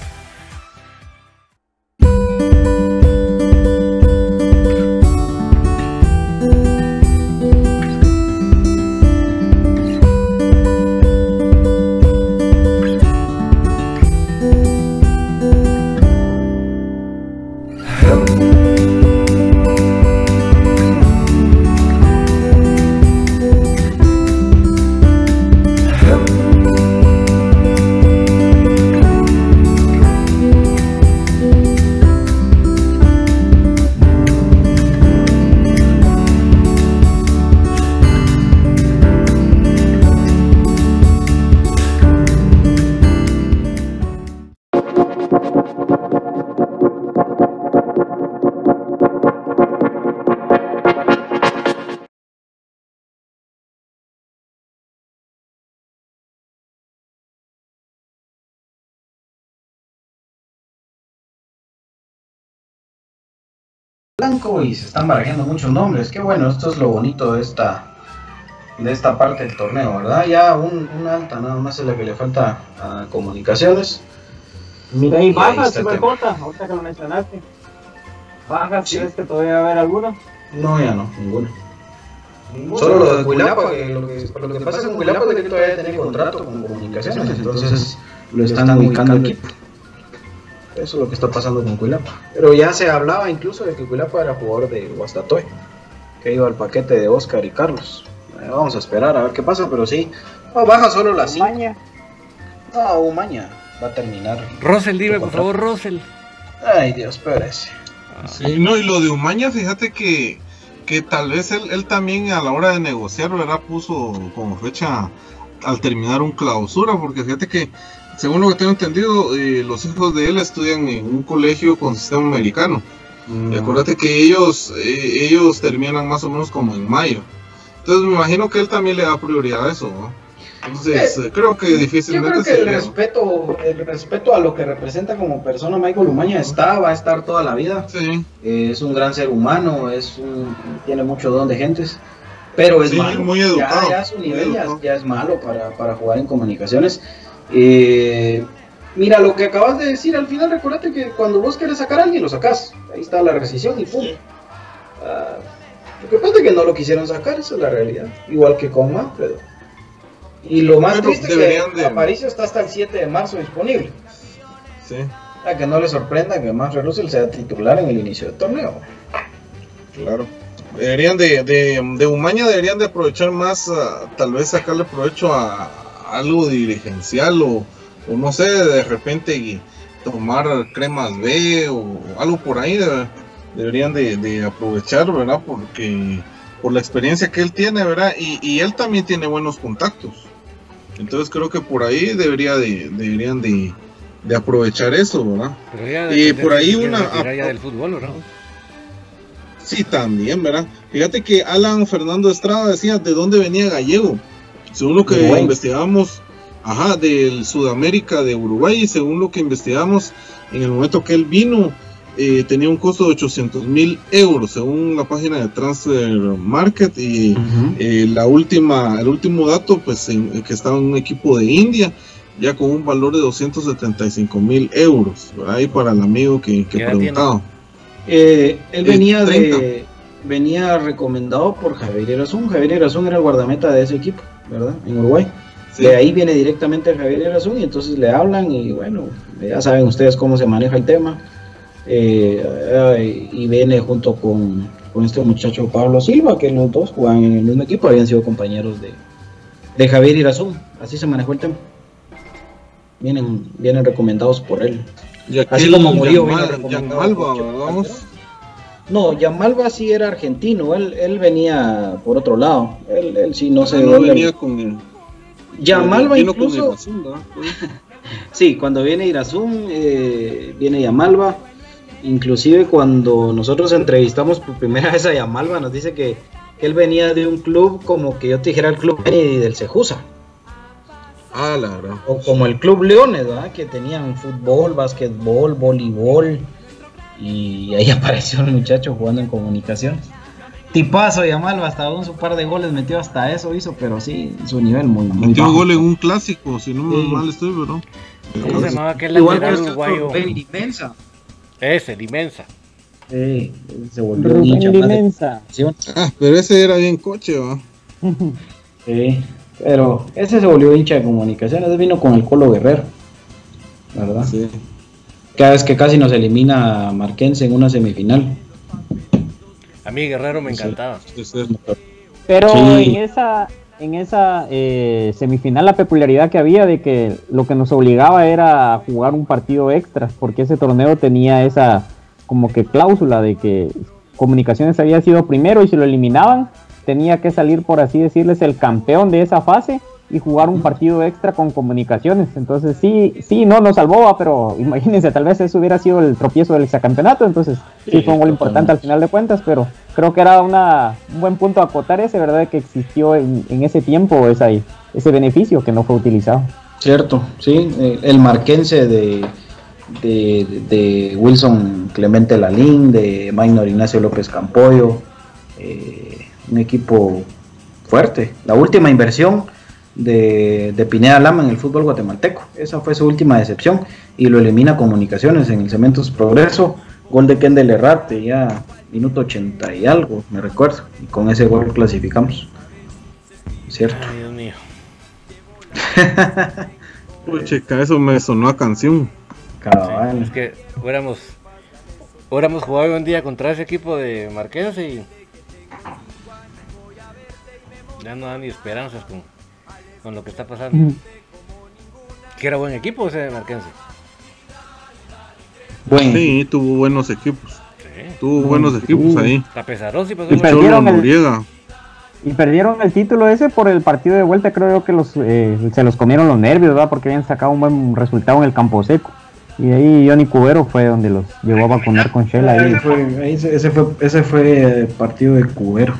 Y se están barajando muchos nombres. Qué bueno, esto es lo bonito de esta de esta parte del torneo, ¿verdad? Ya un, alta nada más es la que le falta a comunicaciones. Mira, ahí bajas, Jota, ahorita que lo mencionaste. ¿Bajas? ¿Crees que todavía va a haber alguno? No, ya no, ninguno. Solo lo de Cuilapa, lo que, lo que pasa con Cuilapa es que todavía tiene contrato con comunicaciones, entonces lo están ubicando al equipo. Eso es lo que está pasando con Cuilapa. Pero ya se hablaba incluso de que Cuilapa era jugador de Guastatoy, que iba al paquete de Oscar y Carlos. Eh, vamos a esperar a ver qué pasa, pero sí. baja solo la 5. No, Umaña va a terminar. Rosel, dime por favor, Rosel. Ay, Dios, espérese. Sí, no, y lo de Umaña, fíjate que, que tal vez él, él también a la hora de negociar, ¿verdad? Puso como fecha al terminar un clausura, porque fíjate que, según lo que tengo entendido, eh, los hijos de él estudian en un colegio con sistema americano. Y mm. acuérdate que ellos, eh, ellos terminan más o menos como en mayo. Entonces me imagino que él también le da prioridad a eso, ¿no? Entonces, eh, creo que difícilmente. Yo creo que el respeto, el respeto a lo que representa como persona Michael Umaña está, va a estar toda la vida. Sí. Eh, es un gran ser humano, es un, tiene mucho don de gentes, pero es malo. Muy educado. Ya, su nivel ya, es malo para, para jugar en comunicaciones. Eh, mira, lo que acabas de decir al final, recordate que cuando vos querés sacar a alguien, lo sacás. Ahí está la rescisión y pum. Ah, lo que pasa es que no lo quisieron sacar, esa es la realidad. Igual que con Manfredo. Y lo más triste es que de... Aparicio está hasta el 7 de marzo disponible. Sí. A que no le sorprenda que Manfred Russell sea titular en el inicio del torneo. Claro. Deberían de, de, de Umaña deberían de aprovechar más, ah, tal vez sacarle provecho a, algo dirigencial o, o, no sé, de repente tomar cremas B o algo por ahí. De, deberían de, aprovechar, ¿verdad? Porque por la experiencia que él tiene, ¿verdad? Y, él también tiene buenos contactos. Entonces creo que por ahí debería de, deberían de, aprovechar eso, ¿verdad? y por ahí una... del fútbol, ¿verdad? Sí, también, ¿verdad? Fíjate que Alan Fernando Estrada decía de dónde venía Gallego. Según lo que investigamos, ajá, del Sudamérica, de Uruguay, y según lo que investigamos en el momento que él vino, eh, tenía un costo de 800 mil euros según la página de Transfer Market y eh, la última, el último dato pues que estaba en un equipo de India ya con un valor de 275 mil euros ahí para el amigo que, que preguntaba. Eh, él venía de venía recomendado por Javier Erazún. Javier Erazún era el guardameta de ese equipo verdad en Uruguay de ahí viene directamente Javier Erazún y entonces le hablan y bueno ya saben ustedes cómo se maneja el tema eh, y viene junto con, este muchacho Pablo Silva, que los dos jugaban en el mismo equipo, habían sido compañeros de, de Javier Irazú, así se manejó el tema. Vienen, vienen recomendados por él. así como murió, vamos. No, Yamalba sí era argentino, él, él venía por otro lado, él, él sí no ah, se... No venía con... Yamalba incluso... sí, cuando viene Irazún, eh, viene Yamalba Inclusive cuando nosotros entrevistamos por primera vez a Yamalba, nos dice que, él venía de un club como que yo te dijera el club del Cejusa. Ah, la verdad. O como el Club Leones, ¿verdad? Que tenían fútbol, básquetbol, voleibol. Y ahí apareció el muchacho jugando en comunicaciones. Tipazo Yamalba, hasta un su par de goles metió hasta eso hizo, pero sí, su nivel muy, muy Metió gol en un clásico, si no me mal estoy, ¿verdad? ¿Cómo se llamaba aquel lateral uruguayo? Ese, el inmensa. Sí, se volvió un hincha Ah, pero ese era bien coche, ¿va? sí, pero ese se volvió hincha de comunicaciones, vino con el Colo Guerrero, ¿verdad? Sí. Cada vez que casi nos elimina Marquense en una semifinal. A mí Guerrero me encantaba. Pero en esa en esa eh, semifinal la peculiaridad que había de que lo que nos obligaba era jugar un partido extra, porque ese torneo tenía esa como que cláusula de que Comunicaciones había sido primero y si lo eliminaban tenía que salir, por así decirles, el campeón de esa fase y jugar un partido extra con comunicaciones. Entonces sí, sí, no nos salvó, pero imagínense, tal vez eso hubiera sido el tropiezo del campeonato. Entonces sí, fue un gol importante al final de cuentas, pero creo que era una, un buen punto a acotar ese, ¿verdad? Que existió en, ese tiempo ese beneficio que no fue utilizado. Cierto, sí, eh, el marquense de, de, Wilson Clemente Lalín, de Maynor Ignacio López Campoyo, eh, un equipo fuerte. La última inversión de, de, Pineda Lama en el fútbol guatemalteco, esa fue su última decepción y lo elimina Comunicaciones en el Cementos Progreso, gol de Kendall Errarte, ya minuto 80 y algo, me recuerdo, y con ese gol clasificamos. ¿Cierto? Ay, Dios mío. Uy, chica, eso me sonó a canción. es que hubiéramos, hubiéramos jugado un día contra ese equipo de Marquense y ya no da ni esperanzas con, con lo que está pasando. Que era buen equipo ese de Marquense. Bueno. Sí, tuvo buenos equipos. Tuvo buenos equipos ahí. La Pesarosi pasó y perdieron el, y perdieron el título ese por el partido de vuelta. Creo yo que los eh, se los comieron los nervios, ¿verdad? Porque habían sacado un buen resultado en el campo seco. Y ahí Johnny Cubero fue donde los llevó a vacunar con Shell. Ahí. ese, fue, ese fue el partido de Cubero.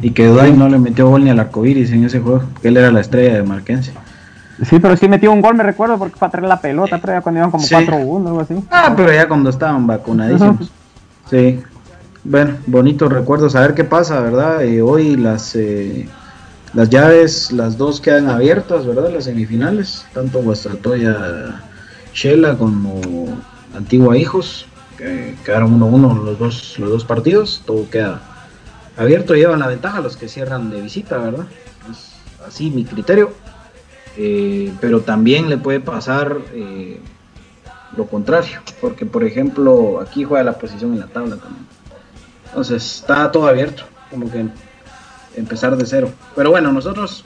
Y que Dudai no le metió gol ni al arcoiris en ese juego, que él era la estrella de Marquense. Sí, pero sí metió un gol, me recuerdo, porque para traer la pelota, pero ya cuando iban como 4-1 o algo así. Ah, pero ya cuando estaban vacunadísimos. Sí. Bueno, bonitos recuerdos. A ver qué pasa, ¿verdad? Eh, hoy las, eh, las llaves, las dos quedan abiertas, ¿verdad? Las semifinales, tanto Guastatoya Shela como Antigua Hijos, que quedaron 1-1 los dos, los dos partidos, todo queda abierto, llevan la ventaja los que cierran de visita, ¿verdad? Es así mi criterio. Eh, pero también le puede pasar eh, lo contrario, porque por ejemplo aquí juega la posición en la tabla también. Entonces está todo abierto, como que empezar de cero. Pero bueno, nosotros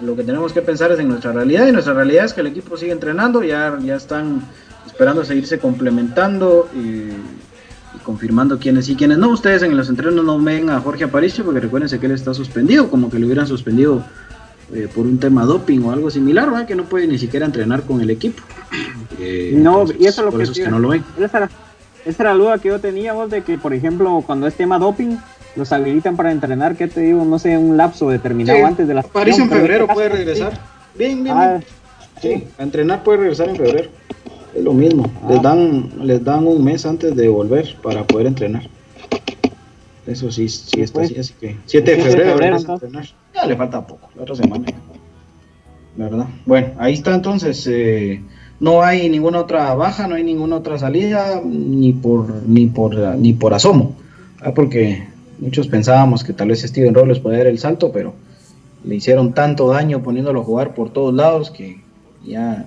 lo que tenemos que pensar es en nuestra realidad y nuestra realidad es que el equipo sigue entrenando, ya, ya están esperando seguirse complementando y, confirmando quiénes y quiénes no. Ustedes en los entrenos no ven a Jorge Aparicio porque recuérdense que él está suspendido, como que lo hubieran suspendido eh, por un tema doping o algo similar, ¿verdad? que no puede ni siquiera entrenar con el equipo. Eh, no, y eso es lo que, es que no lo ven. Esa era, esa era la duda que yo tenía, vos, de que, por ejemplo, cuando es tema doping, los habilitan para entrenar, ¿qué te digo? No sé, un lapso determinado antes de la París en febrero puede regresar. Bien, bien, ah, Sí, a entrenar puede regresar en febrero. Es lo mismo. Les ah. dan les dan un mes antes de volver para poder entrenar. Eso sí, sí está pues, así, así que 7 de febrero, Ya le falta poco, la otra semana. ¿Verdad? Bueno, ahí está entonces. Eh, no hay ninguna otra baja, no hay ninguna otra salida, ni por, ni por, ni por asomo. Ah, porque muchos pensábamos que tal vez Steven Robles podía dar el salto, pero le hicieron tanto daño poniéndolo a jugar por todos lados que ya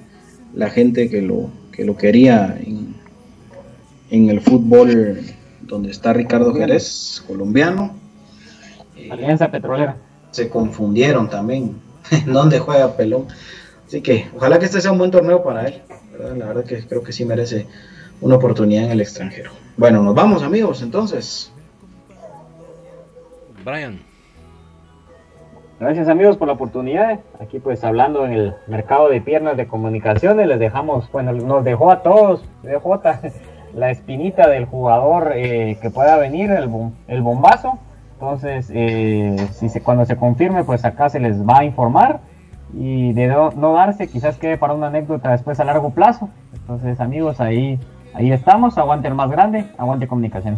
la gente que lo, que lo quería en, en el fútbol donde está Ricardo Jerez, colombiano. Alianza Petrolera. Se confundieron también en dónde juega Pelón. Así que ojalá que este sea un buen torneo para él. La verdad que creo que sí merece una oportunidad en el extranjero. Bueno, nos vamos amigos entonces. Brian. Gracias amigos por la oportunidad. Aquí pues hablando en el mercado de piernas de comunicaciones, les dejamos, bueno, nos dejó a todos, dejó la espinita del jugador eh, que pueda venir, el, el bombazo. Entonces, eh, si se, cuando se confirme, pues acá se les va a informar. Y de no, darse, quizás quede para una anécdota después a largo plazo. Entonces, amigos, ahí, ahí estamos. Aguante el más grande, aguante comunicación.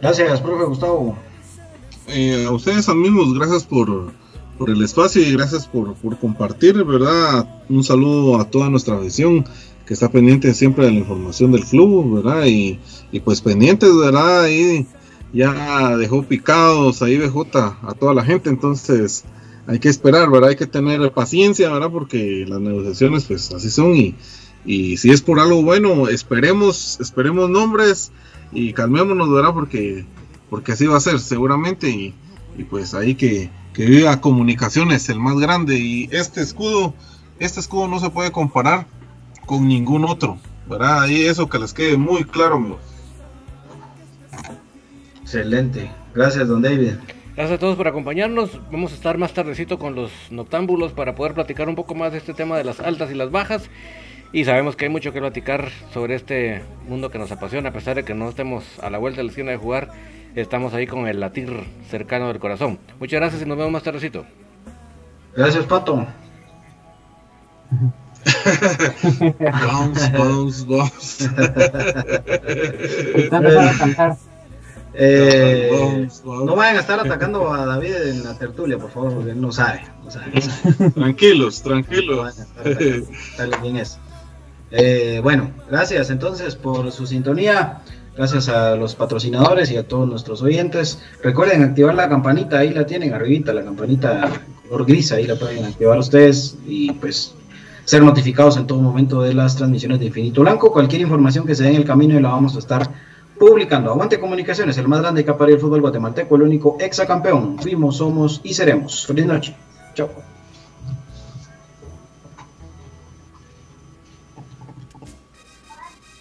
Gracias, profe Gustavo. Eh, a ustedes amigos, gracias por, el espacio y gracias por, por compartir, ¿verdad? Un saludo a toda nuestra afición que está pendiente siempre de la información del club, ¿verdad? Y, pues pendientes, ¿verdad? Ahí ya dejó picados ahí BJ a toda la gente, entonces hay que esperar, ¿verdad? Hay que tener paciencia, ¿verdad? Porque las negociaciones pues así son y, y si es por algo bueno, esperemos, esperemos nombres y calmémonos, ¿verdad? Porque, porque así va a ser seguramente y, y pues ahí que, que viva comunicaciones, el más grande y este escudo, este escudo no se puede comparar con ningún otro, ¿verdad? Ahí eso que les quede muy claro, Excelente. Gracias, don David. Gracias a todos por acompañarnos. Vamos a estar más tardecito con los noctámbulos para poder platicar un poco más de este tema de las altas y las bajas. Y sabemos que hay mucho que platicar sobre este mundo que nos apasiona, a pesar de que no estemos a la vuelta de la esquina de jugar, estamos ahí con el latir cercano del corazón. Muchas gracias y nos vemos más tardecito. Gracias, Pato. bounce, bounce, bounce. A cantar. Eh, Vamos, vamos. no vayan a estar atacando a David en la tertulia, por favor, porque él no sabe. No sabe, no sabe. Tranquilos, No tranquilos. sabe quién es. Eh, bueno, gracias entonces por su sintonía. Gracias a los patrocinadores y a todos nuestros oyentes. Recuerden activar la campanita, ahí la tienen arribita, la campanita color gris, ahí la pueden activar ustedes y pues ser notificados en todo momento de las transmisiones de Infinito Blanco. Cualquier información que se dé en el camino y la vamos a estar publicando. Aguante Comunicaciones, el más grande que ha parido el fútbol guatemalteco, el único exacampeón. Fuimos, somos y seremos. Feliz noche. Chao.